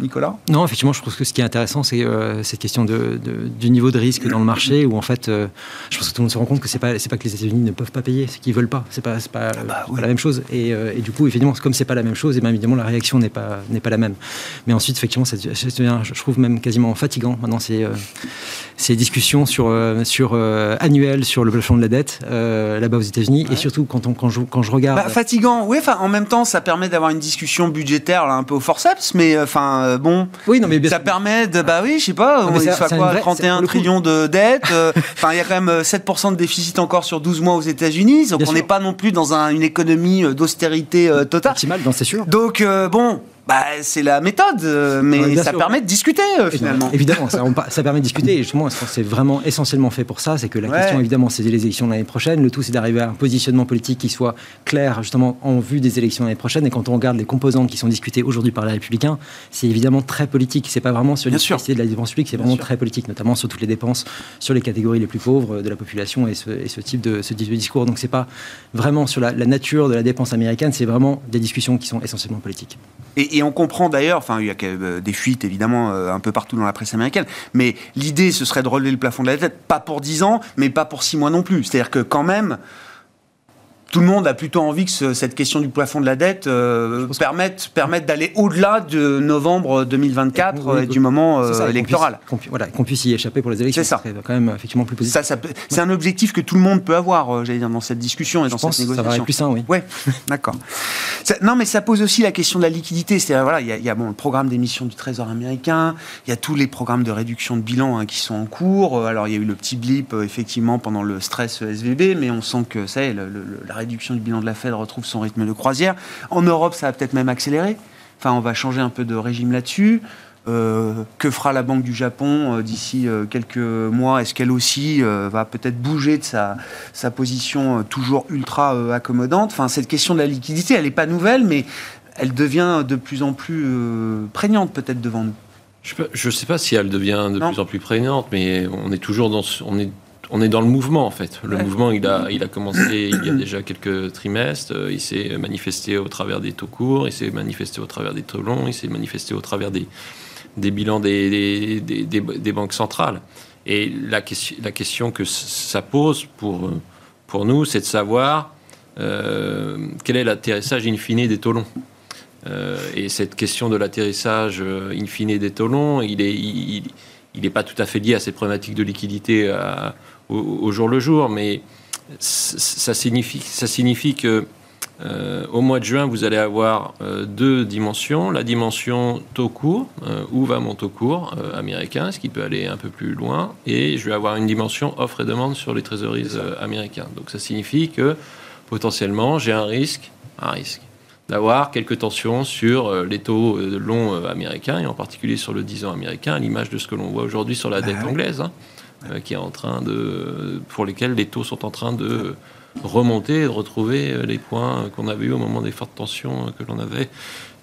A: Nicolas
C: Non, effectivement, je trouve que ce qui est intéressant, c'est euh, cette question de, de- du niveau de risque dans le marché, où en fait, euh, je pense que tout le monde se rend compte que c'est pas c'est pas que les États-Unis ne peuvent pas payer, c'est qu'ils veulent pas. C'est pas pas, pas
A: oui.
C: la même chose. Et, euh, et du coup, évidemment, comme c'est pas la même chose, et bien évidemment la réaction n'est pas n'est pas la même. Mais ensuite, effectivement, ça devient- ça devient, je trouve même quasiment fatigant. Maintenant, euh, ces discussions sur euh, sur euh, annuelles sur le plafond de la dette euh, là-bas aux États-Unis, et surtout quand on quand je quand je regarde.
A: Bah, fatigant, oui. Enfin, en même temps, ça permet d'avoir une discussion budgétaire là, un peu au forceps, mais euh, enfin, euh, bon,
C: oui, non, mais bien
A: ça
C: sûr.
A: permet de, bah oui, je sais pas,
C: Non,
A: on
C: mais
A: est
C: c'est- c'est
A: quoi,
C: vraie- c'est-
A: 31
C: pour le coup-
A: trillions de dettes. euh, Enfin, il y a quand même euh, 7% de déficit encore sur 12 mois aux États-Unis, donc
C: Bien
A: on n'est pas non plus dans un- une économie euh, d'austérité euh, totale.
C: non, c'est sûr.
A: Donc euh, bon, bah c'est la méthode, euh, mais
C: Ouais,
A: ça
C: sûr.
A: permet de discuter euh, finalement.
C: Évidemment, ça, on pa- ça permet de discuter. Et justement, c'est vraiment essentiellement fait pour ça? C'est que la
A: Ouais.
C: question, évidemment, c'est les élections de l'année prochaine. Le tout, c'est d'arriver à un positionnement politique qui soit clair, justement, en vue des élections de l'année prochaine. Et quand on regarde les composantes qui sont discutées aujourd'hui par les Républicains, c'est évidemment très politique. C'est pas vraiment sur l'efficacité de la dépense publique, c'est vraiment
A: sûr.
C: très politique, notamment sur toutes les dépenses, sur les catégories les plus pauvres de la population et ce, et ce type de ce type de discours. Donc, c'est pas vraiment sur la, la nature de la dépense américaine. C'est vraiment des discussions qui sont essentiellement politiques.
A: Et, et on comprend d'ailleurs, enfin, il y a euh, des fuites évidemment euh, un peu partout dans la presse américaine, mais l'idée ce serait de relever le plafond de la dette, pas pour 10 ans, mais pas pour 6 mois non plus. C'est-à-dire que quand même, tout le monde a plutôt envie que ce- cette question du plafond de la dette euh, permette, permette d'aller au-delà de novembre 2024
C: Oui,
A: euh, et du moment euh,
C: C'est ça, et qu'on
A: électoral.
C: puisse- qu'on pu- voilà, qu'on puisse y échapper pour les élections.
A: C'est ça.
C: serait quand même effectivement plus positif.
A: Ça, ça c'est un objectif que tout le monde peut avoir, j'allais dire, dans cette discussion et dans
C: je pense
A: cette
C: ça
A: négociation.
C: paraît plus sain, oui.
A: Ouais, d'accord. Ça- Non, mais ça pose aussi la question de la liquidité. C'est-à-dire, voilà, il y a, il y a, bon, le programme d'émission du Trésor américain, il y a tous les programmes de réduction de bilan hein, qui sont en cours. Alors, il y a eu le petit blip, effectivement, pendant le stress euh, SVB, mais on sent que ça le- le- la réduction du bilan de la Fed retrouve son rythme de croisière. En Europe, ça va peut-être même accélérer. Enfin, on va changer un peu de régime là-dessus. Euh, que fera la Banque du Japon euh, d'ici euh, quelques mois? Est-ce qu'elle aussi va peut-être bouger de sa, sa position toujours ultra accommodante? Enfin, cette question de la liquidité, elle n'est pas nouvelle, mais elle devient de plus en plus prégnante peut-être devant nous.
E: Je ne sais pas si elle devient de
A: Non.
E: plus en plus prégnante, mais on est toujours dans, ce- on est, on est dans le mouvement en fait. Le
A: Ouais.
E: mouvement, il a, il a commencé il y a déjà quelques trimestres. euh, Il s'est manifesté au travers des taux courts, il s'est manifesté au travers des taux longs, il s'est manifesté au travers des, des bilans des, des, des- banques centrales. Et la question, la question que ça pose pour, pour nous, c'est de savoir euh, quel est l'atterrissage in fine des taux longs. Euh, et cette question de l'atterrissage in fine des taux longs, il est, il, il n'est pas tout à fait lié à ces problématiques de liquidité à- au, au jour le jour, mais ça signifie, ça signifie que euh, au mois de juin, vous allez avoir euh, deux dimensions. La dimension taux court, euh, où va mon taux court américain, ce qui peut aller un peu plus loin. Et je vais avoir une dimension offre et demande sur les trésoreries américains. Donc ça signifie que potentiellement, j'ai un risque, un risque d'avoir quelques tensions sur les taux longs américains, et en particulier sur le 10 ans américain, à l'image de ce que l'on voit aujourd'hui sur la dette ah anglaise, hein, qui est en train de, pour lesquels les taux sont en train de remonter et de retrouver euh, les points qu'on avait eu au moment des fortes tensions que l'on avait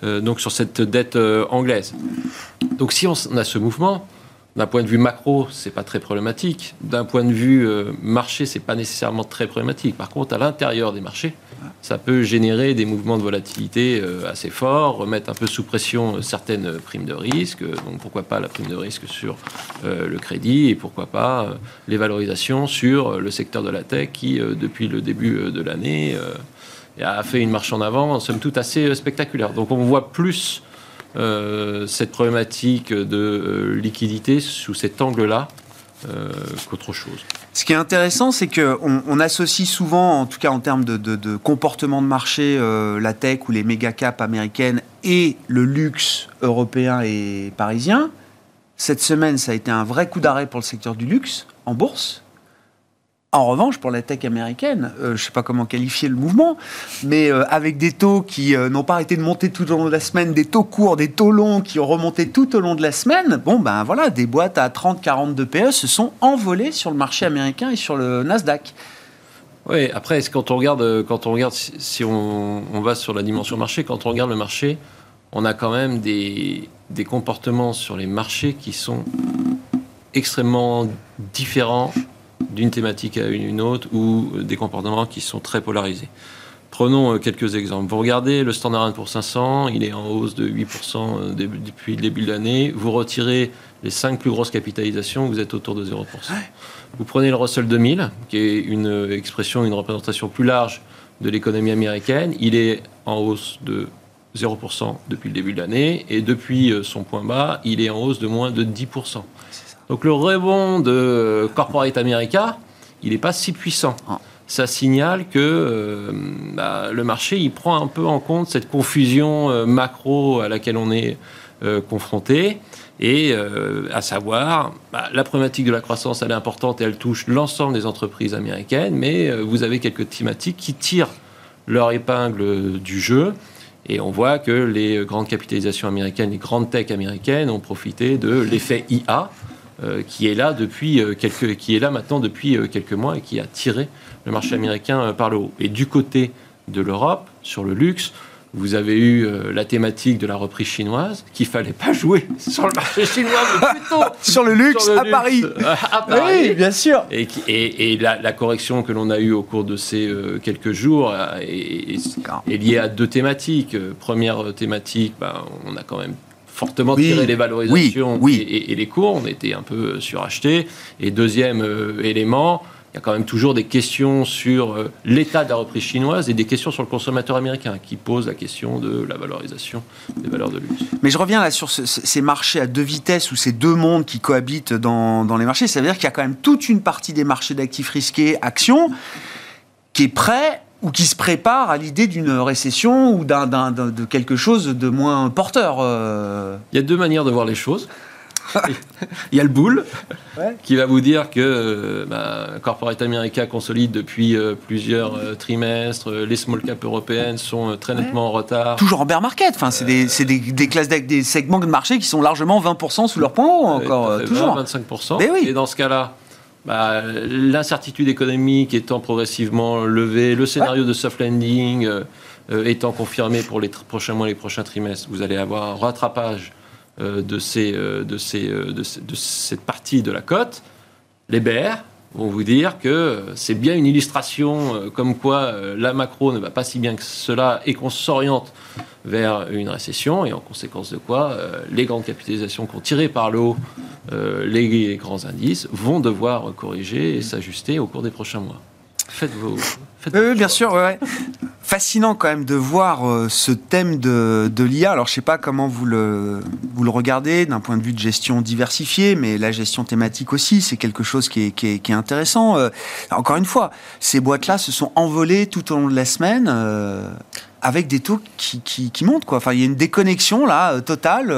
E: euh, donc sur cette dette euh, anglaise. Donc si on a ce mouvement, d'un point de vue macro, c'est pas très problématique. D'un point de vue euh, marché, c'est pas nécessairement très problématique. Par contre, à l'intérieur des marchés, ça peut générer des mouvements de volatilité euh, assez forts, remettre un peu sous pression euh, certaines primes de risque. Donc pourquoi pas la prime de risque sur le crédit et pourquoi pas les valorisations sur le secteur de la tech qui, depuis le début de l'année, a fait une marche en avant, somme toute assez spectaculaire. Donc on voit plus cette problématique de euh, liquidité sous cet angle-là euh, qu'autre chose.
A: Ce qui est intéressant, c'est qu'on on associe souvent, en tout cas en termes de, comportement de marché, la tech ou les méga caps américaines et le luxe européen et parisien. Cette semaine, ça a été un vrai coup d'arrêt pour le secteur du luxe en bourse. En revanche, pour la tech américaine, euh, je ne sais pas comment qualifier le mouvement, mais euh, avec des taux qui euh, n'ont pas arrêté de monter tout au long de la semaine, des taux courts, des taux longs qui ont remonté tout au long de la semaine, bon ben voilà, des boîtes à 30-40 de PE se sont envolées sur le marché américain et sur le Nasdaq.
E: Oui, après, quand on regarde, si on, va sur la dimension marché, quand on regarde le marché, on a quand même des comportements sur les marchés qui sont extrêmement différents d'une thématique à une autre ou des comportements qui sont très polarisés. Prenons euh, quelques exemples. Vous regardez le Standard pour 500, il est en hausse de 8% euh, depuis le début de l'année. Vous retirez les 5 plus grosses capitalisations, vous êtes autour de 0%. Vous prenez le Russell 2000, qui est une expression, une représentation plus large de l'économie américaine. Il est en hausse de 0% depuis le début de l'année. Et depuis euh, son point bas, il est en hausse de moins de 10%. Donc le rebond de Corporate America, il n'est pas si puissant. Ah. Ça signale que euh, bah, le marché il prend un peu en compte cette confusion euh, macro à laquelle on est euh, confronté. Et à savoir, bah, la problématique de la croissance, elle est importante et elle touche l'ensemble des entreprises américaines, mais vous avez quelques thématiques qui tirent leur épingle du jeu. Et on voit que les grandes capitalisations américaines, les grandes tech américaines ont profité de l'effet IA, qui est là depuis euh, quelques, qui est là maintenant depuis euh, quelques mois et qui a tiré le marché américain par le haut. Et du côté de l'Europe, sur le luxe, vous avez eu la thématique de la reprise chinoise, qu'il fallait pas jouer sur le marché chinois, mais plutôt
A: sur le luxe, à, Paris.
E: à Paris.
A: Oui, bien sûr.
E: Et, et, la, correction que l'on a eue au cours de ces quelques jours est, liée à deux thématiques. Première thématique, bah, on a quand même fortement tiré les valorisations Et, les cours, on était un peu surachetés. Et deuxième euh, élément, il y a quand même toujours des questions sur euh, l'état de la reprise chinoise et des questions sur le consommateur américain qui posent la question de la valorisation des valeurs de luxe.
A: Mais je reviens là sur ces marchés à deux vitesses ou ces deux mondes qui cohabitent dans, dans les marchés. Ça veut dire qu'il y a quand même toute une partie des marchés d'actifs risqués, actions, qui est prêt ou qui se prépare à l'idée d'une récession ou d'un, de quelque chose de moins porteur. Euh.
E: Il y a deux manières de voir les choses. Il y a le boule qui va vous dire que euh, bah, Corporate America consolide depuis euh, plusieurs trimestres, les small caps européennes sont très nettement en retard.
A: Toujours en bear market, enfin, c'est des, des, des, classes des segments de marché qui sont largement 20% sous leur point haut encore. toujours.
E: 25%. Et dans ce cas-là, bah, l'incertitude économique étant progressivement levée, le scénario de soft landing euh, euh, étant confirmé pour les prochains mois, les prochains trimestres, vous allez avoir un rattrapage euh, de, ces, de, ces, de, cette partie de la cote. Les BR vont vous dire que c'est bien une illustration comme quoi la macro ne va pas si bien que cela et qu'on s'oriente vers une récession et en conséquence de quoi euh, les grandes capitalisations qui ont tiré par le haut euh, les grands indices vont devoir corriger et s'ajuster au cours des prochains mois. Faites vos.
A: Oui, bien sûr. Fascinant quand même de voir euh, ce thème de, de l'IA. Alors, je sais pas comment vous le, vous le regardez d'un point de vue de gestion diversifiée, mais la gestion thématique aussi, c'est quelque chose qui est, qui est, qui est intéressant. Euh, encore une fois, ces boîtes-là se sont envolées tout au long de la semaine. Euh, avec des taux qui, qui, qui, montent quoi. Enfin, il y a une déconnexion là totale.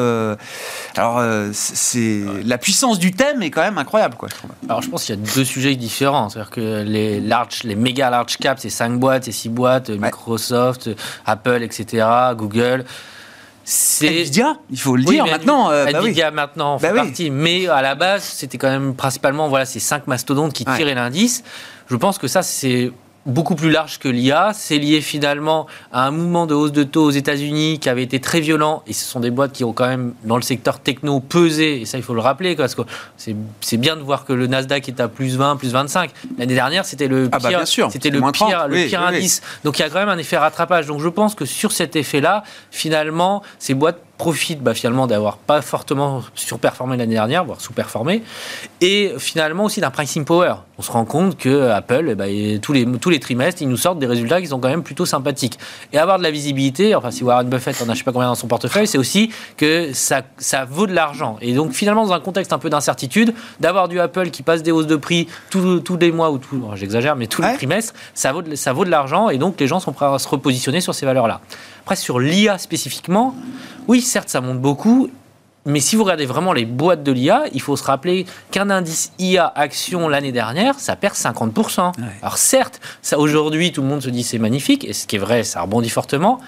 A: alors, c'est la puissance du thème est quand même incroyable quoi. Je trouve.
D: Alors, je pense qu'il y a deux sujets différents. C'est-à-dire que les large, les méga large caps, c'est 5 boîtes, c'est 6 boîtes, ouais. Microsoft, Apple, etc., Google.
A: C'est Nvidia, il faut le oui, dire maintenant.
D: Euh, Nvidia bah oui. maintenant fait bah partie, oui. mais à la base, c'était quand même principalement voilà ces cinq mastodontes qui tiraient ouais. l'indice. Je pense que ça, c'est beaucoup plus large que l'IA. C'est lié finalement à un mouvement de hausse de taux aux États-Unis qui avait été très violent. Et ce sont des boîtes qui ont quand même, dans le secteur techno, pesé. Et ça, il faut le rappeler, parce que c'est bien de voir que le Nasdaq est à plus 20, plus 25. L'année dernière, c'était le pire, ah bah c'était le pire, 30. le pire oui, indice. Oui. Donc il y a quand même un effet rattrapage. Donc je pense que sur cet effet-là, finalement, ces boîtes profite bah, finalement d'avoir pas fortement surperformé l'année dernière, voire sous-performé, et finalement aussi d'un pricing power. On se rend compte que Apple, eh bah, tous, les, tous les trimestres, ils nous sortent des résultats qui sont quand même plutôt sympathiques. Et avoir de la visibilité, enfin si Warren Buffett en a je sais pas combien dans son portefeuille, c'est aussi que ça, ça vaut de l'argent. Et donc finalement, dans un contexte un peu d'incertitude, d'avoir du Apple qui passe des hausses de prix tous, tous les mois, ou tout, j'exagère, mais tous ouais. les trimestres, ça vaut de, ça vaut de l'argent, et donc les gens sont prêts à se repositionner sur ces valeurs-là. Après, sur l'IA spécifiquement, oui, certes, ça monte beaucoup. Mais si vous regardez vraiment les boîtes de l'IA, il faut se rappeler qu'un indice IA action l'année dernière, ça perd 50%. Ouais. Alors certes, ça aujourd'hui, tout le monde se dit c'est magnifique, et ce qui est vrai, ça rebondit fortement.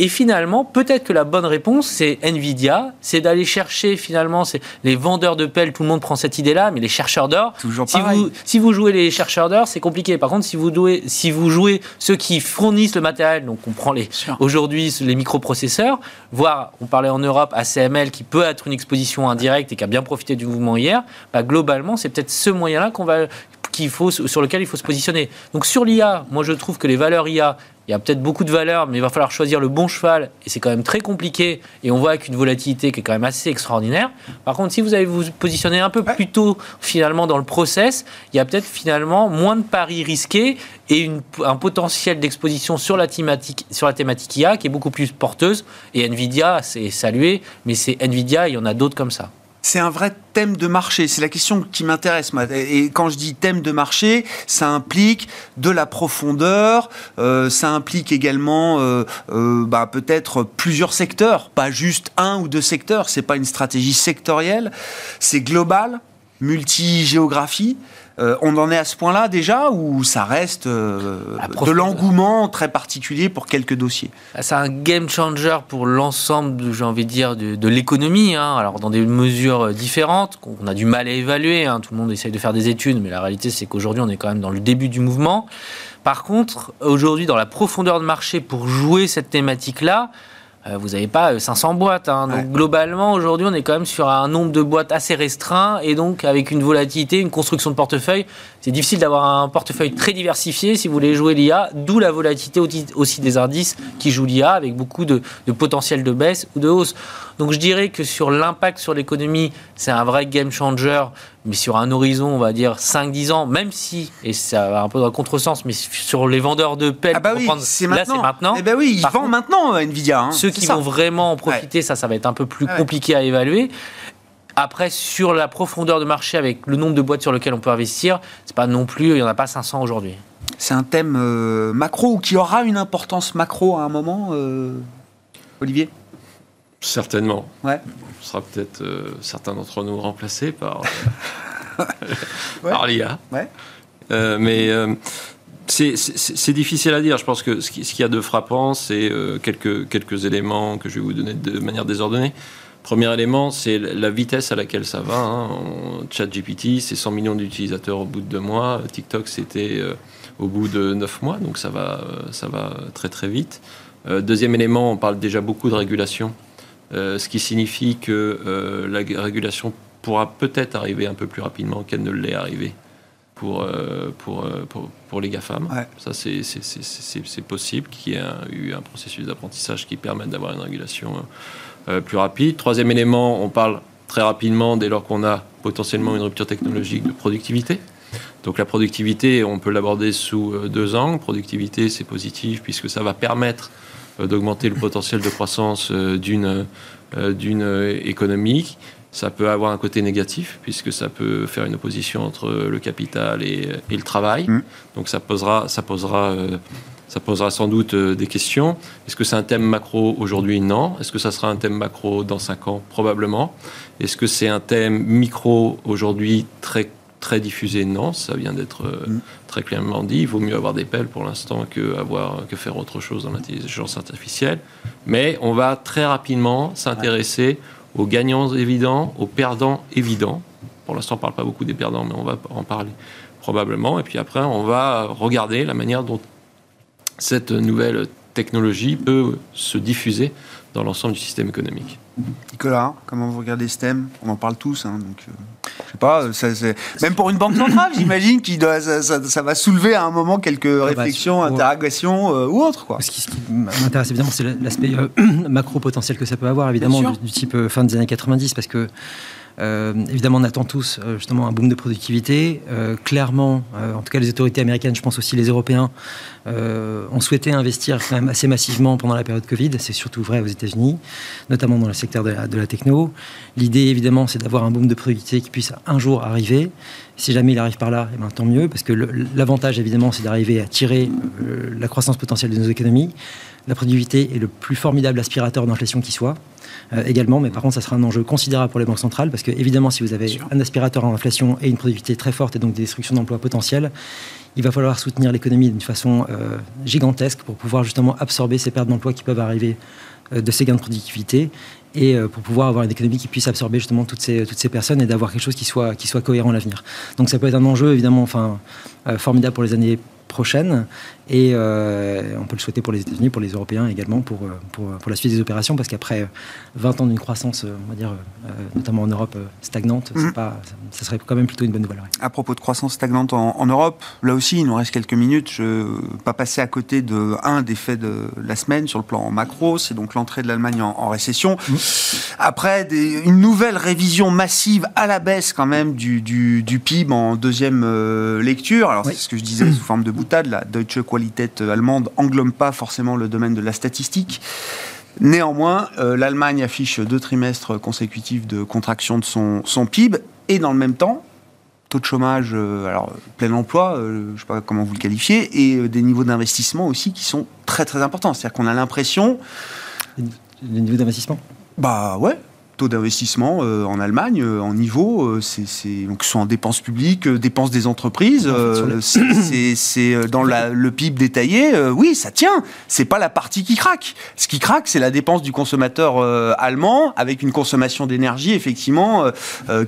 D: Et finalement, peut-être que la bonne réponse, c'est Nvidia, c'est d'aller chercher finalement c'est les vendeurs de pelles. Tout le monde prend cette idée-là, mais les chercheurs d'or.
A: Toujours
D: si
A: pareil.
D: vous si vous jouez les chercheurs d'or, c'est compliqué. Par contre, si vous jouez si vous jouez ceux qui fournissent le matériel, donc on prend les aujourd'hui les microprocesseurs, voire on parlait en Europe ACML qui peut être une exposition indirecte et qui a bien profité du mouvement hier. Bah, globalement, c'est peut-être ce moyen-là qu'on va qu'il faut, sur lequel il faut se positionner. Donc sur l'IA, moi je trouve que les valeurs IA, il y a peut-être beaucoup de valeurs, mais il va falloir choisir le bon cheval, et c'est quand même très compliqué, et on voit avec une volatilité qui est quand même assez extraordinaire. Par contre, si vous allez vous positionner un peu ouais. plus tôt, finalement, dans le process, il y a peut-être finalement moins de paris risqués et une, un potentiel d'exposition sur la thématique, sur la thématique IA qui est beaucoup plus porteuse, et Nvidia, c'est salué, mais c'est Nvidia, il y en a d'autres comme ça
A: c'est un vrai thème de marché. C'est la question qui m'intéresse. Et quand je dis thème de marché, ça implique de la profondeur, euh, ça implique également euh, euh, bah, peut-être plusieurs secteurs, pas juste un ou deux secteurs. C'est pas une stratégie sectorielle, c'est global, multi-géographie. Euh, on en est à ce point-là déjà ou ça reste euh, de l'engouement très particulier pour quelques dossiers?
D: Ah, C'est un game changer pour l'ensemble, j'ai envie de dire, de, de l'économie. Hein. Alors dans des mesures différentes qu'on a du mal à évaluer. Hein. Tout le monde essaye de faire des études, mais la réalité c'est qu'aujourd'hui on est quand même dans le début du mouvement. Par contre, aujourd'hui dans la profondeur de marché pour jouer cette thématique-là, euh, vous n'avez pas 500 boîtes. Hein. Donc ouais. globalement, aujourd'hui, on est quand même sur un nombre de boîtes assez restreint et donc avec une volatilité, une construction de portefeuille. C'est difficile d'avoir un portefeuille très diversifié si vous voulez jouer l'IA, d'où la volatilité aussi des indices qui jouent l'IA avec beaucoup de, de, potentiel de baisse ou de hausse. Donc je dirais que sur l'impact sur l'économie, c'est un vrai game changer, mais sur un horizon, on va dire 5-10 ans, même si, et ça va un peu dans le contresens, mais sur les vendeurs de pelles,
A: ah bah oui,
D: prendre,
A: c'est
D: là c'est maintenant.
A: Eh ben oui, ils vendent maintenant Nvidia. Hein,
D: ceux qui ça. vont vraiment en profiter, ouais. ça, ça va être un peu plus ouais. compliqué à évaluer. Après, sur la profondeur de marché avec le nombre de boîtes sur lesquelles on peut investir, c'est pas non plus, il n'y en a pas 500 aujourd'hui.
A: C'est un thème euh, macro ou qui aura une importance macro à un moment, euh, Olivier?
E: Certainement.
A: Ouais.
E: On sera peut-être euh, certains d'entre nous remplacés par, ouais. par l'IA.
A: Ouais.
E: Euh, mais euh, c'est difficile à dire. Je pense que ce qu'il y a de frappant, c'est quelques, quelques éléments que je vais vous donner de manière désordonnée. Premier élément, c'est la vitesse à laquelle ça va. Hein. ChatGPT, c'est 100 millions d'utilisateurs au bout de deux mois. TikTok, c'était au bout de neuf mois, donc ça va, ça va très très vite. deuxième élément, on parle déjà beaucoup de régulation. Euh, ce qui signifie que euh, la régulation pourra peut-être arriver un peu plus rapidement qu'elle ne l'est arrivée pour, euh, pour, pour, pour, les GAFAM.
A: Ouais.
E: Ça, c'est possible qu'il y ait un, eu un processus d'apprentissage qui permette d'avoir une régulation plus rapide. Troisième élément, on parle très rapidement dès lors qu'on a potentiellement une rupture technologique de productivité. Donc la productivité, on peut l'aborder sous deux angles. Productivité, c'est positif puisque ça va permettre d'augmenter le potentiel de croissance d'une d'une économie. Ça peut avoir un côté négatif, puisque ça peut faire une opposition entre le capital et, le travail. Mmh. Donc ça posera, ça posera, euh, ça posera sans doute euh, des questions. Est-ce que c'est un thème macro aujourd'hui? Non. Est-ce que ça sera un thème macro dans 5 ans? Probablement. Est-ce que c'est un thème micro aujourd'hui très très diffusé, non, ça vient d'être euh, mmh. très clairement dit. Il vaut mieux avoir des pelles pour l'instant que, avoir, que faire autre chose dans l'intelligence artificielle. Mais on va très rapidement s'intéresser aux gagnants évidents, aux perdants évidents. Pour l'instant, on ne parle pas beaucoup des perdants, mais on va en parler probablement. Et puis après, on va regarder la manière dont cette nouvelle technologie peut se diffuser dans l'ensemble du système économique.
A: Nicolas, comment vous regardez ce thème? On en parle tous, hein, donc euh, je sais pas. Ça, même pour une banque centrale, j'imagine qu'il ça, ça, va soulever à un moment quelques ah bah, réflexions, interrogations euh, ou autres. Quoi.
C: Ce qui, m'intéresse évidemment, c'est l'aspect euh, macro potentiel que ça peut avoir, évidemment, du, du, type fin des années 90, parce que euh, évidemment, on attend tous euh, justement un boom de productivité. Euh, clairement, en tout cas les autorités américaines, je pense aussi les Européens, ont souhaité investir quand même assez massivement pendant la période Covid. C'est surtout vrai aux États-Unis, notamment dans le secteur de la, techno. L'idée, évidemment, c'est d'avoir un boom de productivité qui puisse un jour arriver. Si jamais il arrive par là, eh ben, tant mieux, parce que l'avantage, évidemment, c'est d'arriver à tirer la croissance potentielle de nos économies. La productivité est le plus formidable aspirateur d'inflation qui soit. Euh, également, mais par contre, ça sera un enjeu considérable pour les banques centrales, parce que évidemment, si vous avez un aspirateur en inflation et une productivité très forte, et donc des destructions d'emplois potentiels, il va falloir soutenir l'économie d'une façon euh, gigantesque pour pouvoir justement absorber ces pertes d'emplois qui peuvent arriver euh, de ces gains de productivité et pour pouvoir avoir une économie qui puisse absorber justement toutes ces, toutes ces personnes et d'avoir quelque chose qui soit, qui soit cohérent à l'avenir. Donc ça peut être un enjeu évidemment enfin, formidable pour les années prochaine. Et euh, on peut le souhaiter pour les États-Unis, pour les Européens également, pour, euh, pour, pour, la suite des opérations, parce qu'après 20 ans d'une croissance, euh, on va dire, notamment en Europe, stagnante, mmh. pas, ça serait quand même plutôt une bonne nouvelle.
A: À propos de croissance stagnante en, Europe, là aussi, il nous reste quelques minutes. Je ne pas passer à côté de un des faits de la semaine sur le plan macro, c'est donc l'entrée de l'Allemagne en, récession. Mmh. Après, des, une nouvelle révision massive à la baisse quand même du, du, du PIB en deuxième lecture. Alors, c'est ce que je disais sous forme de boutade, la Deutsche Qualität allemande englobe pas forcément le domaine de la statistique. Néanmoins, euh, l'Allemagne affiche deux trimestres consécutifs de contraction de son, son, PIB et dans le même temps, taux de chômage, euh, alors plein emploi, euh, je ne sais pas comment vous le qualifiez, et des niveaux d'investissement aussi qui sont très très importants. C'est-à-dire qu'on a l'impression.
C: Les niveaux d'investissement?
A: Bah ouais, taux d'investissement euh, en Allemagne euh, en niveau, euh, c'est donc soit en dépenses publiques, dépenses des entreprises, c'est dans la, le PIB détaillé, oui, ça tient. C'est pas la partie qui craque. Ce qui craque, c'est la dépense du consommateur allemand avec une consommation d'énergie effectivement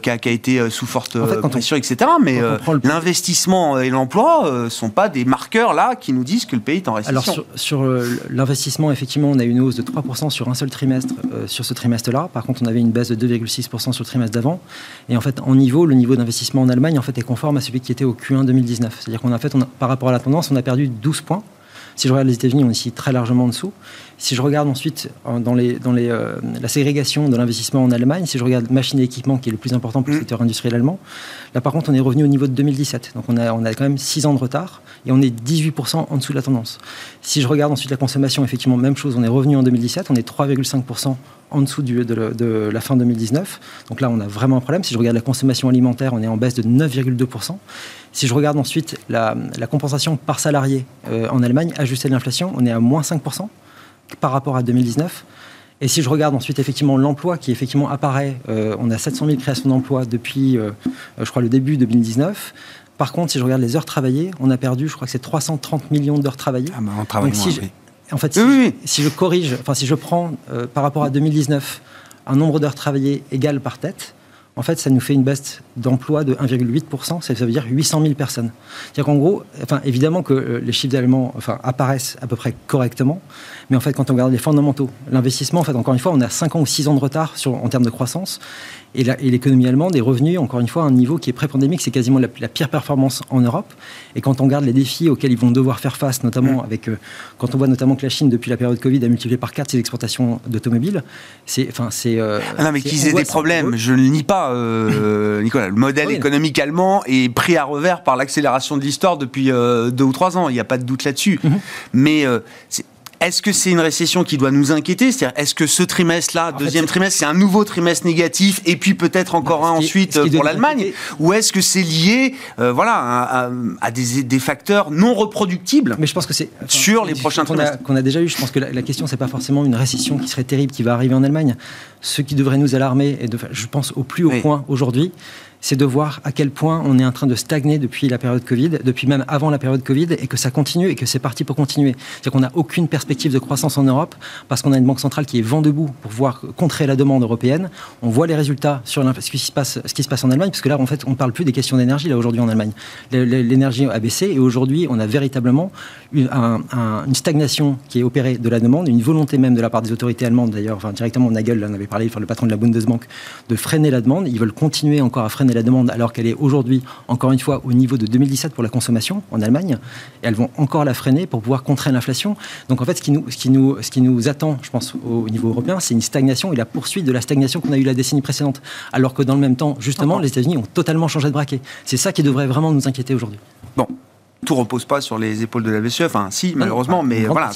A: qui a, qui, a, été sous forte pression, etc. Mais l'investissement et l'emploi sont pas des marqueurs là qui nous disent que le pays est en récession.
C: Alors sur, sur l'investissement, effectivement, on a une hausse de 3% sur un seul trimestre sur ce trimestre-là. Par contre, on avait une baisse de 2,6% sur le trimestre d'avant. Et en fait, en niveau, le niveau d'investissement en Allemagne en fait, est conforme à celui qui était au Q1 2019. C'est-à-dire qu'on a fait, par rapport à la tendance, on a perdu 12 points. Si je regarde les États-Unis, on est ici très largement en dessous. Si je regarde ensuite dans, les, dans les, euh, la ségrégation de l'investissement en Allemagne, si je regarde machine et équipement, qui est le plus important pour le mmh. secteur industriel allemand, là par contre, on est revenu au niveau de 2017. Donc on a, on a quand même 6 ans de retard et on est 18% en dessous de la tendance. Si je regarde ensuite la consommation, effectivement, même chose, on est revenu en 2017, on est 3,5% en dessous du, de, la fin 2019. Donc là, on a vraiment un problème. Si je regarde la consommation alimentaire, on est en baisse de 9,2%. Si je regarde ensuite la, compensation par salarié euh, en Allemagne, ajustée de l'inflation, on est à moins 5% par rapport à 2019. Et si je regarde ensuite effectivement l'emploi qui effectivement apparaît, euh, on a 700 000 créations d'emplois depuis, euh, je crois, le début 2019. Par contre, si je regarde les heures travaillées, on a perdu, je crois que c'est 330 millions d'heures travaillées.
A: Ah, on travaille moins,
C: en fait, si, je corrige, enfin, si je prends euh, par rapport à 2019 un nombre d'heures travaillées égal par tête, en fait, ça nous fait une baisse d'emploi de 1,8%, ça veut dire 800 000 personnes. C'est-à-dire qu'en gros, enfin, évidemment que euh, les chiffres d'Allemands enfin, apparaissent à peu près correctement, mais en fait, quand on regarde les fondamentaux, l'investissement, en fait, encore une fois, on a 5 ans ou 6 ans de retard en termes de croissance, et l'économie allemande est revenue, encore une fois, à un niveau qui est pré-pandémique. C'est quasiment la, pire performance en Europe. Et quand on regarde les défis auxquels ils vont devoir faire face, notamment mm. avec, euh, quand on voit notamment que la Chine, depuis la période Covid, a multiplié par 4 ses exportations d'automobiles, c'est. Enfin, c'est
A: euh, ah non, mais qu'ils aient des problèmes, je ne le nie pas. euh, Nicolas. Le modèle économique allemand est pris à revers par l'accélération de l'histoire depuis deux ou trois ans. Il n'y a pas de doute là-dessus. Mhm. Mais est-ce que c'est une récession qui doit nous inquiéter? C'est-à-dire, est-ce que ce trimestre-là, deuxième trimestre, c'est un nouveau trimestre négatif et puis peut-être encore un ensuite pour l'Allemagne? Ou est-ce que c'est lié euh, voilà, à, des, facteurs non reproductibles
C: Mais je pense que c'est
A: sur les prochains trimestres?
C: qu'on a, déjà eu. Je pense que la, question, c'est pas forcément une récession qui serait terrible qui va arriver en Allemagne. Ce qui devrait nous alarmer, et de, je pense au plus haut point aujourd'hui, c'est de voir à quel point on est en train de stagner depuis la période Covid, depuis même avant la période Covid, et que ça continue et que c'est parti pour continuer. C'est qu'on n'a aucune perspective de croissance en Europe parce qu'on a une banque centrale qui est vent debout pour pouvoir contrer la demande européenne. On voit les résultats sur ce qui se passe, en Allemagne, parce que là, en fait, on ne parle plus des questions d'énergie là aujourd'hui en Allemagne. L'énergie a baissé et aujourd'hui, on a véritablement une, une, stagnation qui est opérée de la demande, une volonté même de la part des autorités allemandes, d'ailleurs, enfin, directement Nagel, on avait parlé, enfin, le patron de la Bundesbank, de freiner la demande. Ils veulent continuer encore à freiner la demande alors qu'elle est aujourd'hui, encore une fois, au niveau de 2017 pour la consommation en Allemagne. Et elles vont encore la freiner pour pouvoir contrer l'inflation. Donc en fait, ce qui nous, ce qui nous, ce qui nous attend, je pense, au niveau européen, c'est une stagnation et la poursuite de la stagnation qu'on a eue la décennie précédente. Alors que dans le même temps, justement, les États-Unis ont totalement changé de braquet. C'est ça qui devrait vraiment nous inquiéter aujourd'hui.
A: Bon, tout repose pas sur les épaules de la BCE. Enfin, si, malheureusement, mais voilà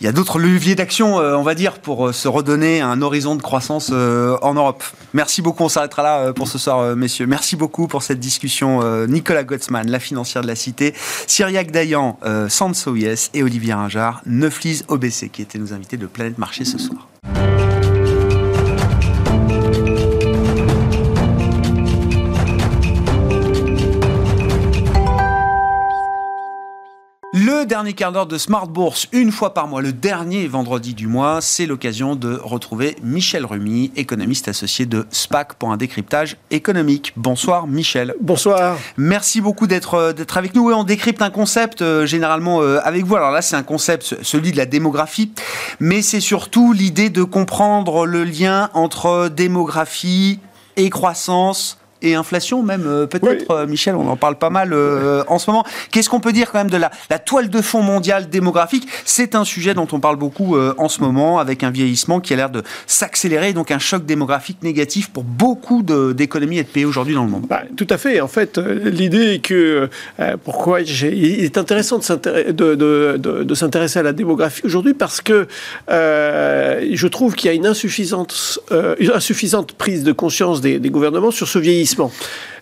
A: il y a d'autres leviers d'action, euh, on va dire, pour euh, se redonner un horizon de croissance euh, en Europe. Merci beaucoup, on s'arrêtera là pour ce soir, messieurs. Merci beaucoup pour cette discussion. Nicolas Gottsman, la financière de la Cité, Cyriac Dayan, Sanso Yes et Olivier Ringard, Neuflis OBC, qui étaient nos invités de Planète Marché ce soir. Dernier quart d'heure de Smart Bourse, une fois par mois, le dernier vendredi du mois, c'est l'occasion de retrouver Michel Remy, économiste associé de SPAC pour un décryptage économique. Bonsoir Michel.
F: Bonsoir.
A: Merci beaucoup d'être euh, avec nous. on décrypte un concept euh, généralement euh, avec vous. Alors là, c'est un concept, celui de la démographie, mais c'est surtout l'idée de comprendre le lien entre démographie et croissance et inflation même euh, peut-être euh, Michel on en parle pas mal euh, en ce moment. Qu'est-ce qu'on peut dire quand même de la, la toile de fond mondiale démographique? C'est un sujet dont on parle beaucoup en ce moment avec un vieillissement qui a l'air de s'accélérer donc un choc démographique négatif pour beaucoup d'économies et de pays aujourd'hui dans le monde.
F: Bah, tout à fait. En fait l'idée est que pourquoi il est intéressant de s'intéresser de, de, de, s'intéresser à la démographie aujourd'hui parce que je trouve qu'il y a une insuffisante, insuffisante prise de conscience des, des gouvernements sur ce vieillissement d'investissement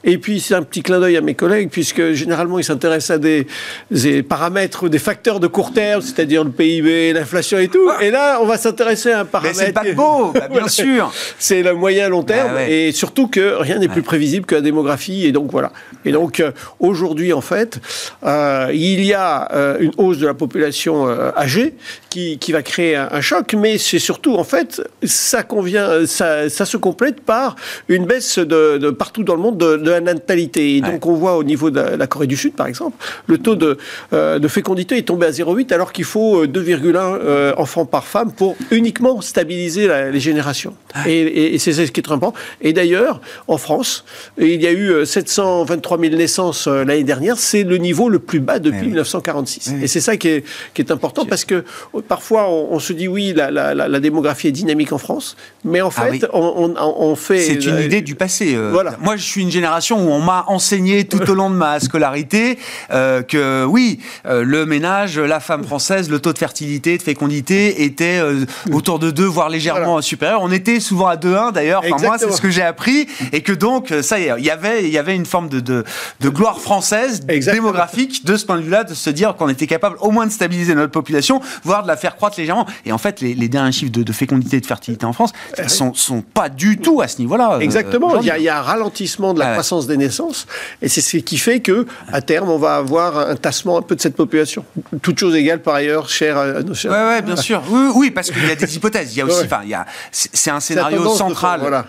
F: et puis, c'est un petit clin d'œil à mes collègues, puisque généralement, ils s'intéressent à des, paramètres, des facteurs de court terme, c'est-à-dire le PIB, l'inflation et tout. Et là, on va s'intéresser à un paramètre.
A: Mais c'est pas beau, bah, bien sûr.
F: C'est le moyen long terme. Bah et surtout que rien n'est plus prévisible que la démographie. Et donc, voilà. Et donc, euh, aujourd'hui, en fait, euh, il y a euh, une hausse de la population âgée qui, qui, va créer un, choc, mais c'est surtout, en fait, ça convient, ça, ça, se complète par une baisse de, de partout dans le monde de, de la natalité. Et donc on voit au niveau de la, Corée du Sud, par exemple, le taux de, euh, de fécondité est tombé à 0,8 alors qu'il faut 2,1 euh, euh, enfants par femme pour uniquement stabiliser les générations. Et, c'est ce qui est important. Et d'ailleurs, en France, il y a eu 723 000 naissances l'année dernière. C'est le niveau le plus bas depuis 1946. Et c'est ça qui est, qui est important parce que parfois on, se dit oui, la, la, démographie est dynamique en France, mais en ah fait, on, on, fait.
A: C'est une idée du passé. voilà. Moi, je suis une génération où on m'a enseigné tout au long de ma scolarité euh, que oui, euh, le ménage, la femme française, le taux de fertilité, de fécondité était euh, autour de 2, voire légèrement supérieur. On était souvent à 2-1 d'ailleurs. Enfin, moi, c'est ce que j'ai appris. Et que donc, ça y est, il y avait, il y avait une forme de, de, de gloire française, démographique, de ce point de vue-là, de se dire qu'on était capable au moins de stabiliser notre population, voire de la faire croître légèrement. Et en fait, les, les derniers chiffres de, de, fécondité et de fertilité en France eh sont, sont pas du tout à ce niveau-là.
F: Exactement. il, y a, il y a un ralentissement de la croissance des naissances. Et c'est ce qui fait que, à terme, on va avoir un tassement un peu de cette population. Toute chose égale, par ailleurs, cher à nos chers.
A: Oui, ouais, bien sûr. Oui, oui parce qu'il y a des hypothèses. Il y a aussi, enfin, il y a, c'est un scénario central euh,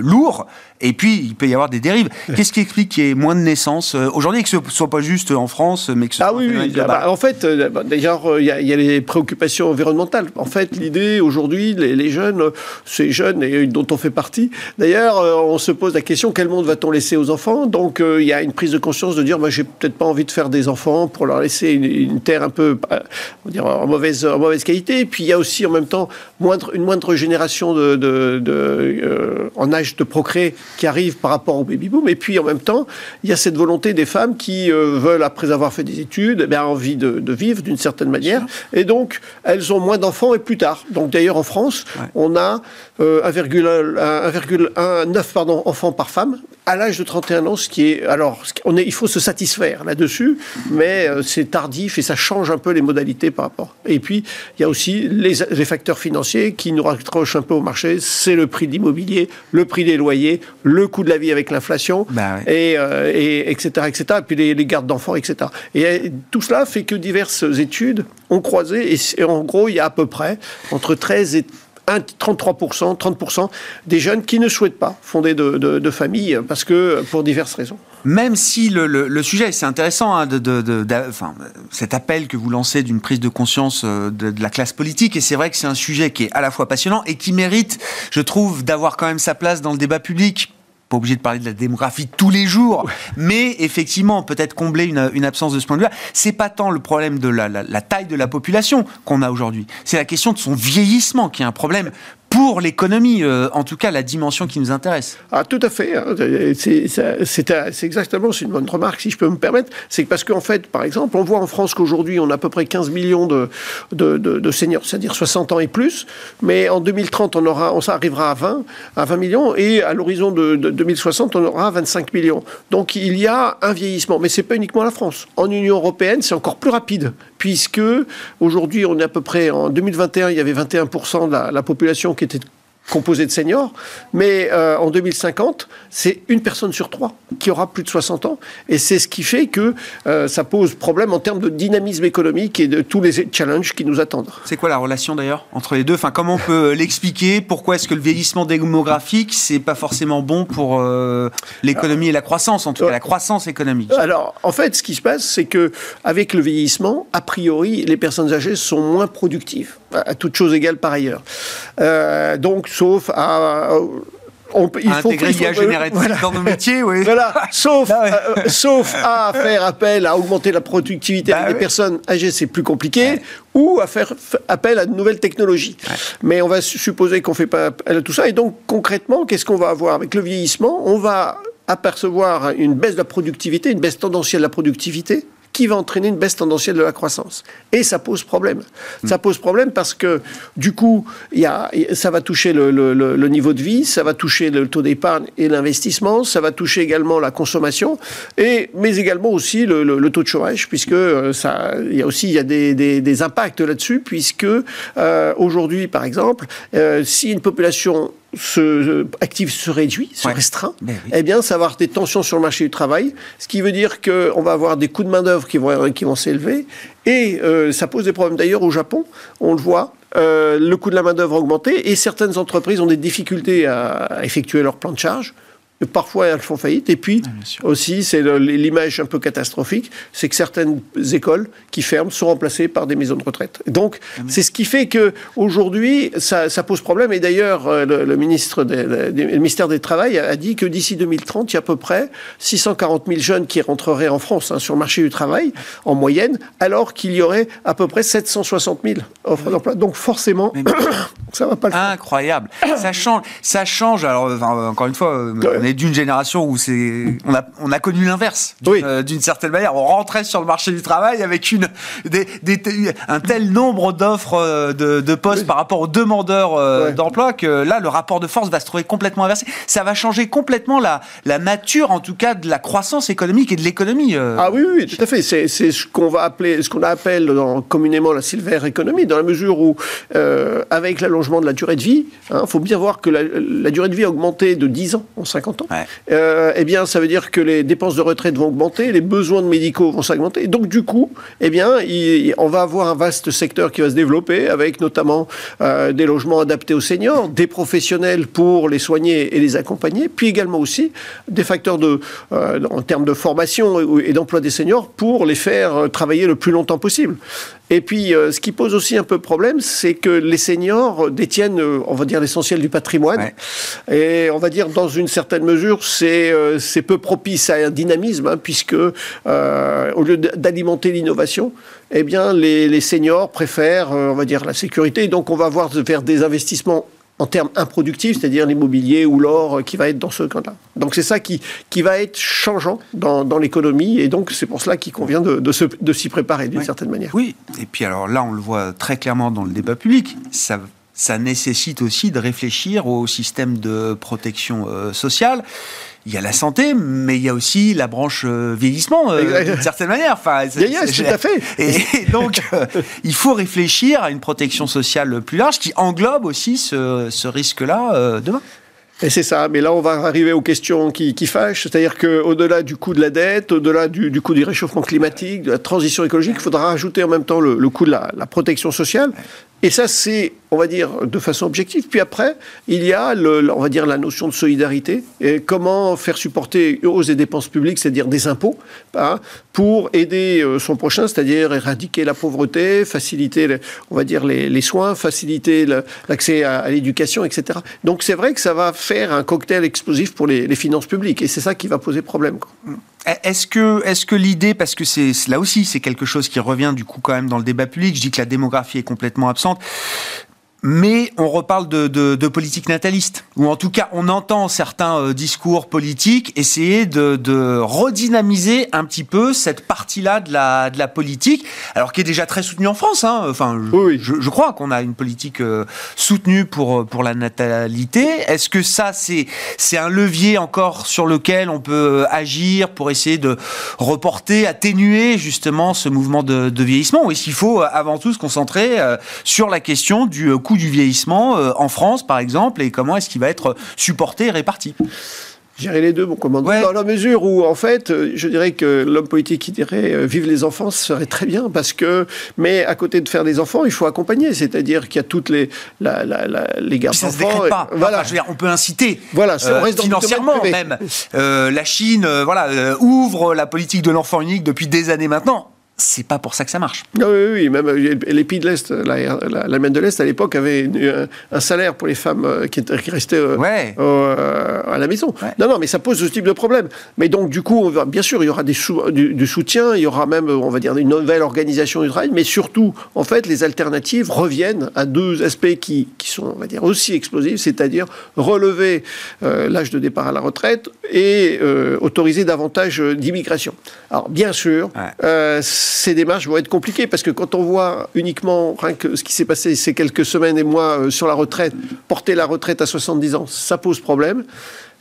A: lourd. Et puis, il peut y avoir des dérives. Qu'est-ce qui explique qu'il y ait moins de naissances euh, aujourd'hui, que ce ne soit pas juste en France, mais que ce
F: ah
A: soit
F: oui, oui. Bah, en fait, euh, bah, d'ailleurs, il y, a les préoccupations environnementales. En fait, l'idée aujourd'hui, les, jeunes, ces jeunes et dont on fait partie, d'ailleurs, on se pose la question quel monde va-t-on laisser aux enfants? Donc, il y a une prise de conscience de dire, moi, j'ai peut-être pas envie de faire des enfants pour leur laisser une, terre un peu, on dire, en mauvaise, en mauvaise qualité. Et puis, il y a aussi en même temps moindre, une moindre génération de, de, en âge de procréer qui arrive par rapport au baby-boom. Et puis, en même temps, il y a cette volonté des femmes qui veulent, après avoir fait des études, eh envie de, vivre d'une certaine manière. Et donc, elles ont moins d'enfants et plus tard. Donc, d'ailleurs, en France, on a 1,9 pardon, enfants par femme à l'âge de 31 ans, ce qui est alors on est, il faut se satisfaire là-dessus, mais euh, c'est tardif et ça change un peu les modalités par rapport. Et puis il y a aussi les, facteurs financiers qui nous raccrochent un peu au marché, c'est le prix de l'immobilier, le prix des loyers, le coût de la vie avec l'inflation, bah et, euh, et, etc., etc. Et puis les, gardes d'enfants, etc. Et euh, tout cela fait que diverses études ont croisé et en gros il y a à peu près entre 13 et 33%, 30% des jeunes qui ne souhaitent pas fonder de, famille parce que pour diverses raisons.
A: Même si le, sujet, c'est intéressant, hein, cet appel que vous lancez d'une prise de conscience euh, de, la classe politique, et c'est vrai que c'est un sujet qui est à la fois passionnant et qui mérite, je trouve, d'avoir quand même sa place dans le débat public pas obligé de parler de la démographie tous les jours, mais effectivement, peut-être combler une, absence de ce point de vue-là. C'est pas tant le problème de la, la taille de la population qu'on a aujourd'hui, c'est la question de son vieillissement qui est un problème pour l'économie, euh, en tout cas la dimension qui nous intéresse.
F: Ah, tout à fait. C'est exactement, c'est une bonne remarque, si je peux me permettre. C'est parce qu'en fait, par exemple, on voit en France qu'aujourd'hui, on a à peu près 15 millions de, de, seniors, c'est-à-dire 60 ans et plus. Mais en 2030, on, aura, on arrivera à 20, à 20 millions. Et à l'horizon de, 2060, on aura 25 millions. Donc il y a un vieillissement. Mais ce n'est pas uniquement la France. En Union européenne, c'est encore plus rapide. Puisque aujourd'hui, on est à peu près, en 2021, il y avait 21% de la, la population qui était composé de seniors, mais euh, en 2050, c'est une personne sur trois qui aura plus de 60 ans, et c'est ce qui fait que euh, ça pose problème en termes de dynamisme économique et de tous les challenges qui nous attendent.
A: C'est quoi la relation d'ailleurs entre les deux? Enfin, comment on peut l'expliquer? Pourquoi est-ce que le vieillissement démographique c'est pas forcément bon pour euh, l'économie et la croissance, en tout cas la croissance économique?
F: Alors, en fait, ce qui se passe, c'est que avec le vieillissement, a priori, les personnes âgées sont moins productives, à toute chose égale par ailleurs. donc sauf à
A: on, il faut intégrer l'IA générative dans nos métiers, oui.
F: Voilà, sauf, bah euh, sauf à faire appel à augmenter la productivité bah des personnes âgées, c'est plus compliqué, ou à faire appel à de nouvelles technologies. Mais on va supposer qu'on ne fait pas appel à tout ça. Et donc, concrètement, qu'est-ce qu'on va avoir avec le vieillissement? On va apercevoir une baisse de la productivité, une baisse tendancielle de la productivité, qui va entraîner une baisse tendancielle de la croissance. Et ça pose problème. Ça pose problème parce que, du coup, y a, ça va toucher le, niveau de vie, ça va toucher le taux d'épargne et l'investissement, ça va toucher également la consommation, et, mais également aussi le, taux de chômage, puisque euh, ça, il y a aussi y a des impacts là-dessus, puisque euh, aujourd'hui, par exemple, euh, si une population se, active se réduit, se restreint, ben eh bien, ça va avoir des tensions sur le marché du travail, ce qui veut dire qu'on va avoir des coûts de main-d'œuvre qui vont, qui vont s'élever. Et euh, ça pose des problèmes d'ailleurs au Japon, on le voit. Euh, le coût de la main-d'œuvre a augmenté et certaines entreprises ont des difficultés à effectuer leur plan de charge. Parfois, elles font faillite. Et puis, aussi, c'est l'image un peu catastrophique, c'est que certaines écoles qui ferment sont remplacées par des maisons de retraite. Donc, ah c'est ce qui fait que aujourd'hui, ça, ça, pose problème. Et d'ailleurs, euh, le, ministre le ministère des Travail a dit que d'ici 2030, il y a à peu près 640 000 jeunes qui rentreraient en France hein, sur le marché du travail, en moyenne, alors qu'il y aurait à peu près 760 000 offres d'emploi. Donc, forcément, ça va pas le faire.
A: Incroyable. ça change. Ça change. Alors, encore une fois, on est d'une génération où c'est on a on a connu l'inverse euh, d'une certaine manière. On rentrait sur le marché du travail avec une des, un tel nombre d'offres euh, de, de, postes par rapport aux demandeurs euh, d'emploi que là le rapport de force va se trouver complètement inversé. Ça va changer complètement la la nature en tout cas de la croissance économique et de l'économie.
F: Ah oui, oui tout à fait. C'est ce qu'on va appeler ce qu'on appelle dans, communément la silver economy dans la mesure où avec l'allongement de la durée de vie, il hein, faut bien voir que la, la durée de vie a augmenté de 10 ans en 50 euh, eh bien, ça veut dire que les dépenses de retraite vont augmenter, les besoins de médicaux vont s'augmenter. Donc, du coup, eh bien, on va avoir un vaste secteur qui va se développer, avec notamment euh, des logements adaptés aux seniors, des professionnels pour les soigner et les accompagner, puis également aussi des facteurs de, euh, en termes de formation et d'emploi des seniors pour les faire travailler le plus longtemps possible. Et puis, ce qui pose aussi un peu problème, c'est que les seniors détiennent, on va dire, l'essentiel du patrimoine. Et on va dire, dans une certaine mesure, c'est c'est peu propice à un dynamisme, hein, puisque au lieu d'alimenter l'innovation, eh bien, les, les seniors préfèrent, on va dire, la sécurité. Donc, on va voir vers des investissements en termes improductifs, c'est-à-dire l'immobilier ou l'or qui va être dans ce camp-là. Donc c'est ça qui, qui va être changeant dans, dans l'économie et donc c'est pour cela qu'il convient de, de, de s'y préparer d'une certaine manière.
A: Oui, et puis alors là on le voit très clairement dans le débat public, ça, ça nécessite aussi de réfléchir au système de protection euh, sociale il y a la santé, mais il y a aussi la branche euh, vieillissement, euh, d'une certaine manière.
F: Enfin, tout à fait.
A: Et, donc, il faut réfléchir à une protection sociale plus large qui englobe aussi ce, ce risque-là demain.
F: Et c'est ça, mais là on va arriver aux questions qui, qui fâchent, c'est-à-dire qu'au-delà du coût de la dette, au-delà du, du, coût du réchauffement climatique, de la transition écologique, il faudra rajouter en même temps le, le coût de la, la protection sociale. Et ça, c'est, on va dire, de façon objective. Puis après, il y a, le, on va dire, la notion de solidarité. Et comment faire supporter hausses des dépenses publiques, c'est-à-dire des impôts, hein, pour aider euh, son prochain, c'est-à-dire éradiquer la pauvreté, faciliter, on va dire, les, soins, faciliter l'accès à, à l'éducation, etc. Donc c'est vrai que ça va faire un cocktail explosif pour les, les finances publiques. Et c'est ça qui va poser problème. Quoi.
A: Est-ce que, est-ce que l'idée, parce que c'est là aussi, c'est quelque chose qui revient du coup quand même dans le débat public, je dis que la démographie est complètement absente, mais on reparle de, de, de, politique nataliste, ou en tout cas on entend certains euh, discours politiques essayer de, de, redynamiser un petit peu cette partie-là de la, de la politique, alors qui est déjà très soutenue en France. Hein. Enfin, oui. je, je, crois qu'on a une politique euh, soutenue pour, euh, pour la natalité. Est-ce que ça, c'est c'est un levier encore sur lequel on peut agir pour essayer de reporter, atténuer justement ce mouvement de, de vieillissement, ou est-ce qu'il faut avant tout se concentrer sur la question du du vieillissement euh, en France, par exemple, et comment est-ce qu'il va être supporté et réparti
F: Gérer les deux, mon commandant. Dans la mesure où, en fait, euh, je dirais que l'homme politique qui dirait euh, vive les enfants, serait très bien, parce que, mais à côté de faire des enfants, il faut accompagner, c'est-à-dire qu'il y a toutes les, la, la, la, les gardes
A: Ça se pas. Voilà. je veux dire, on peut inciter.
F: Voilà,
A: euh, reste financièrement même. Euh, la Chine, voilà, ouvre la politique de l'enfant unique depuis des années maintenant c'est pas pour ça que ça marche.
F: Ah oui, oui, même euh, les pays de l'Est, l'Allemagne de l'Est à l'époque avait un, salaire pour les femmes euh, qui, qui restaient euh, à la maison. Ouais. Non, non, mais ça pose ce type de problème. Mais donc, du coup, on va, bien sûr, il y aura des sou, du, du, soutien, il y aura même, on va dire, une nouvelle organisation du travail, mais surtout, en fait, les alternatives reviennent à deux aspects qui, qui sont, on va dire, aussi explosifs, c'est-à-dire relever euh, l'âge de départ à la retraite et euh, autoriser davantage d'immigration. Alors, bien sûr, ouais ces démarches vont être compliquées parce que quand on voit uniquement rien que ce qui s'est passé ces quelques semaines et mois euh, sur la retraite, porter la retraite à 70 ans, ça pose problème.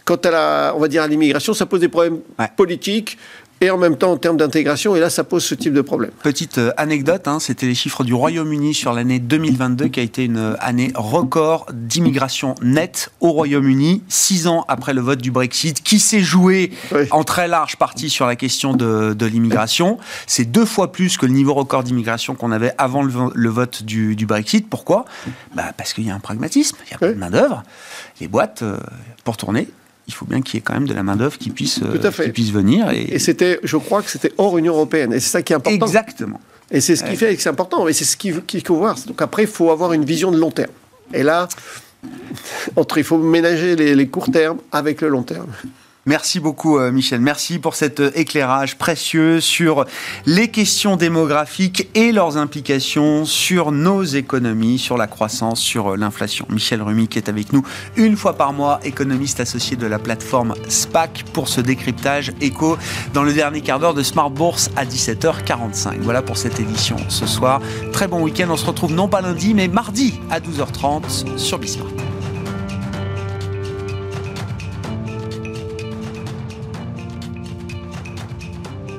F: Quant à la, on va dire à l'immigration, ça pose des problèmes ouais. politiques et en même temps en termes d'intégration, et là ça pose ce type de problème.
A: Petite euh, anecdote, hein, c'était les chiffres du Royaume-Uni sur l'année 2022 qui a été une euh, année record d'immigration nette au Royaume-Uni, six ans après le vote du Brexit, qui s'est joué oui. en très large partie sur la question de, de l'immigration. C'est deux fois plus que le niveau record d'immigration qu'on avait avant le, le vote du, du, Brexit. Pourquoi? Bah Parce qu'il y a un pragmatisme, il y a oui. pas de main-d'œuvre. Les boîtes, euh, pour tourner, il faut bien qu'il y ait quand même de la main-d'œuvre qui puisse, euh, qui puisse venir.
F: Et, et c'était, je crois que c'était hors Union européenne. Et c'est ça qui est important.
A: Exactement.
F: Et c'est ce qui ouais. fait que c'est important. Et c'est ce qu'il qu faut voir. Donc après, il faut avoir une vision de long terme. Et là, entre, il faut ménager les, les courts termes avec le long terme.
A: Merci beaucoup euh, Michel, merci pour cet euh, éclairage précieux sur les questions démographiques et leurs implications sur nos économies, sur la croissance, sur euh, l'inflation. Michel Rumi qui est avec nous une fois par mois, économiste associé de la plateforme SPAC pour ce décryptage éco dans le dernier quart d'heure de Smart Bourse à 17h45. Voilà pour cette édition ce soir. Très bon week-end, on se retrouve non pas lundi mais mardi à 12h30 sur Bismart.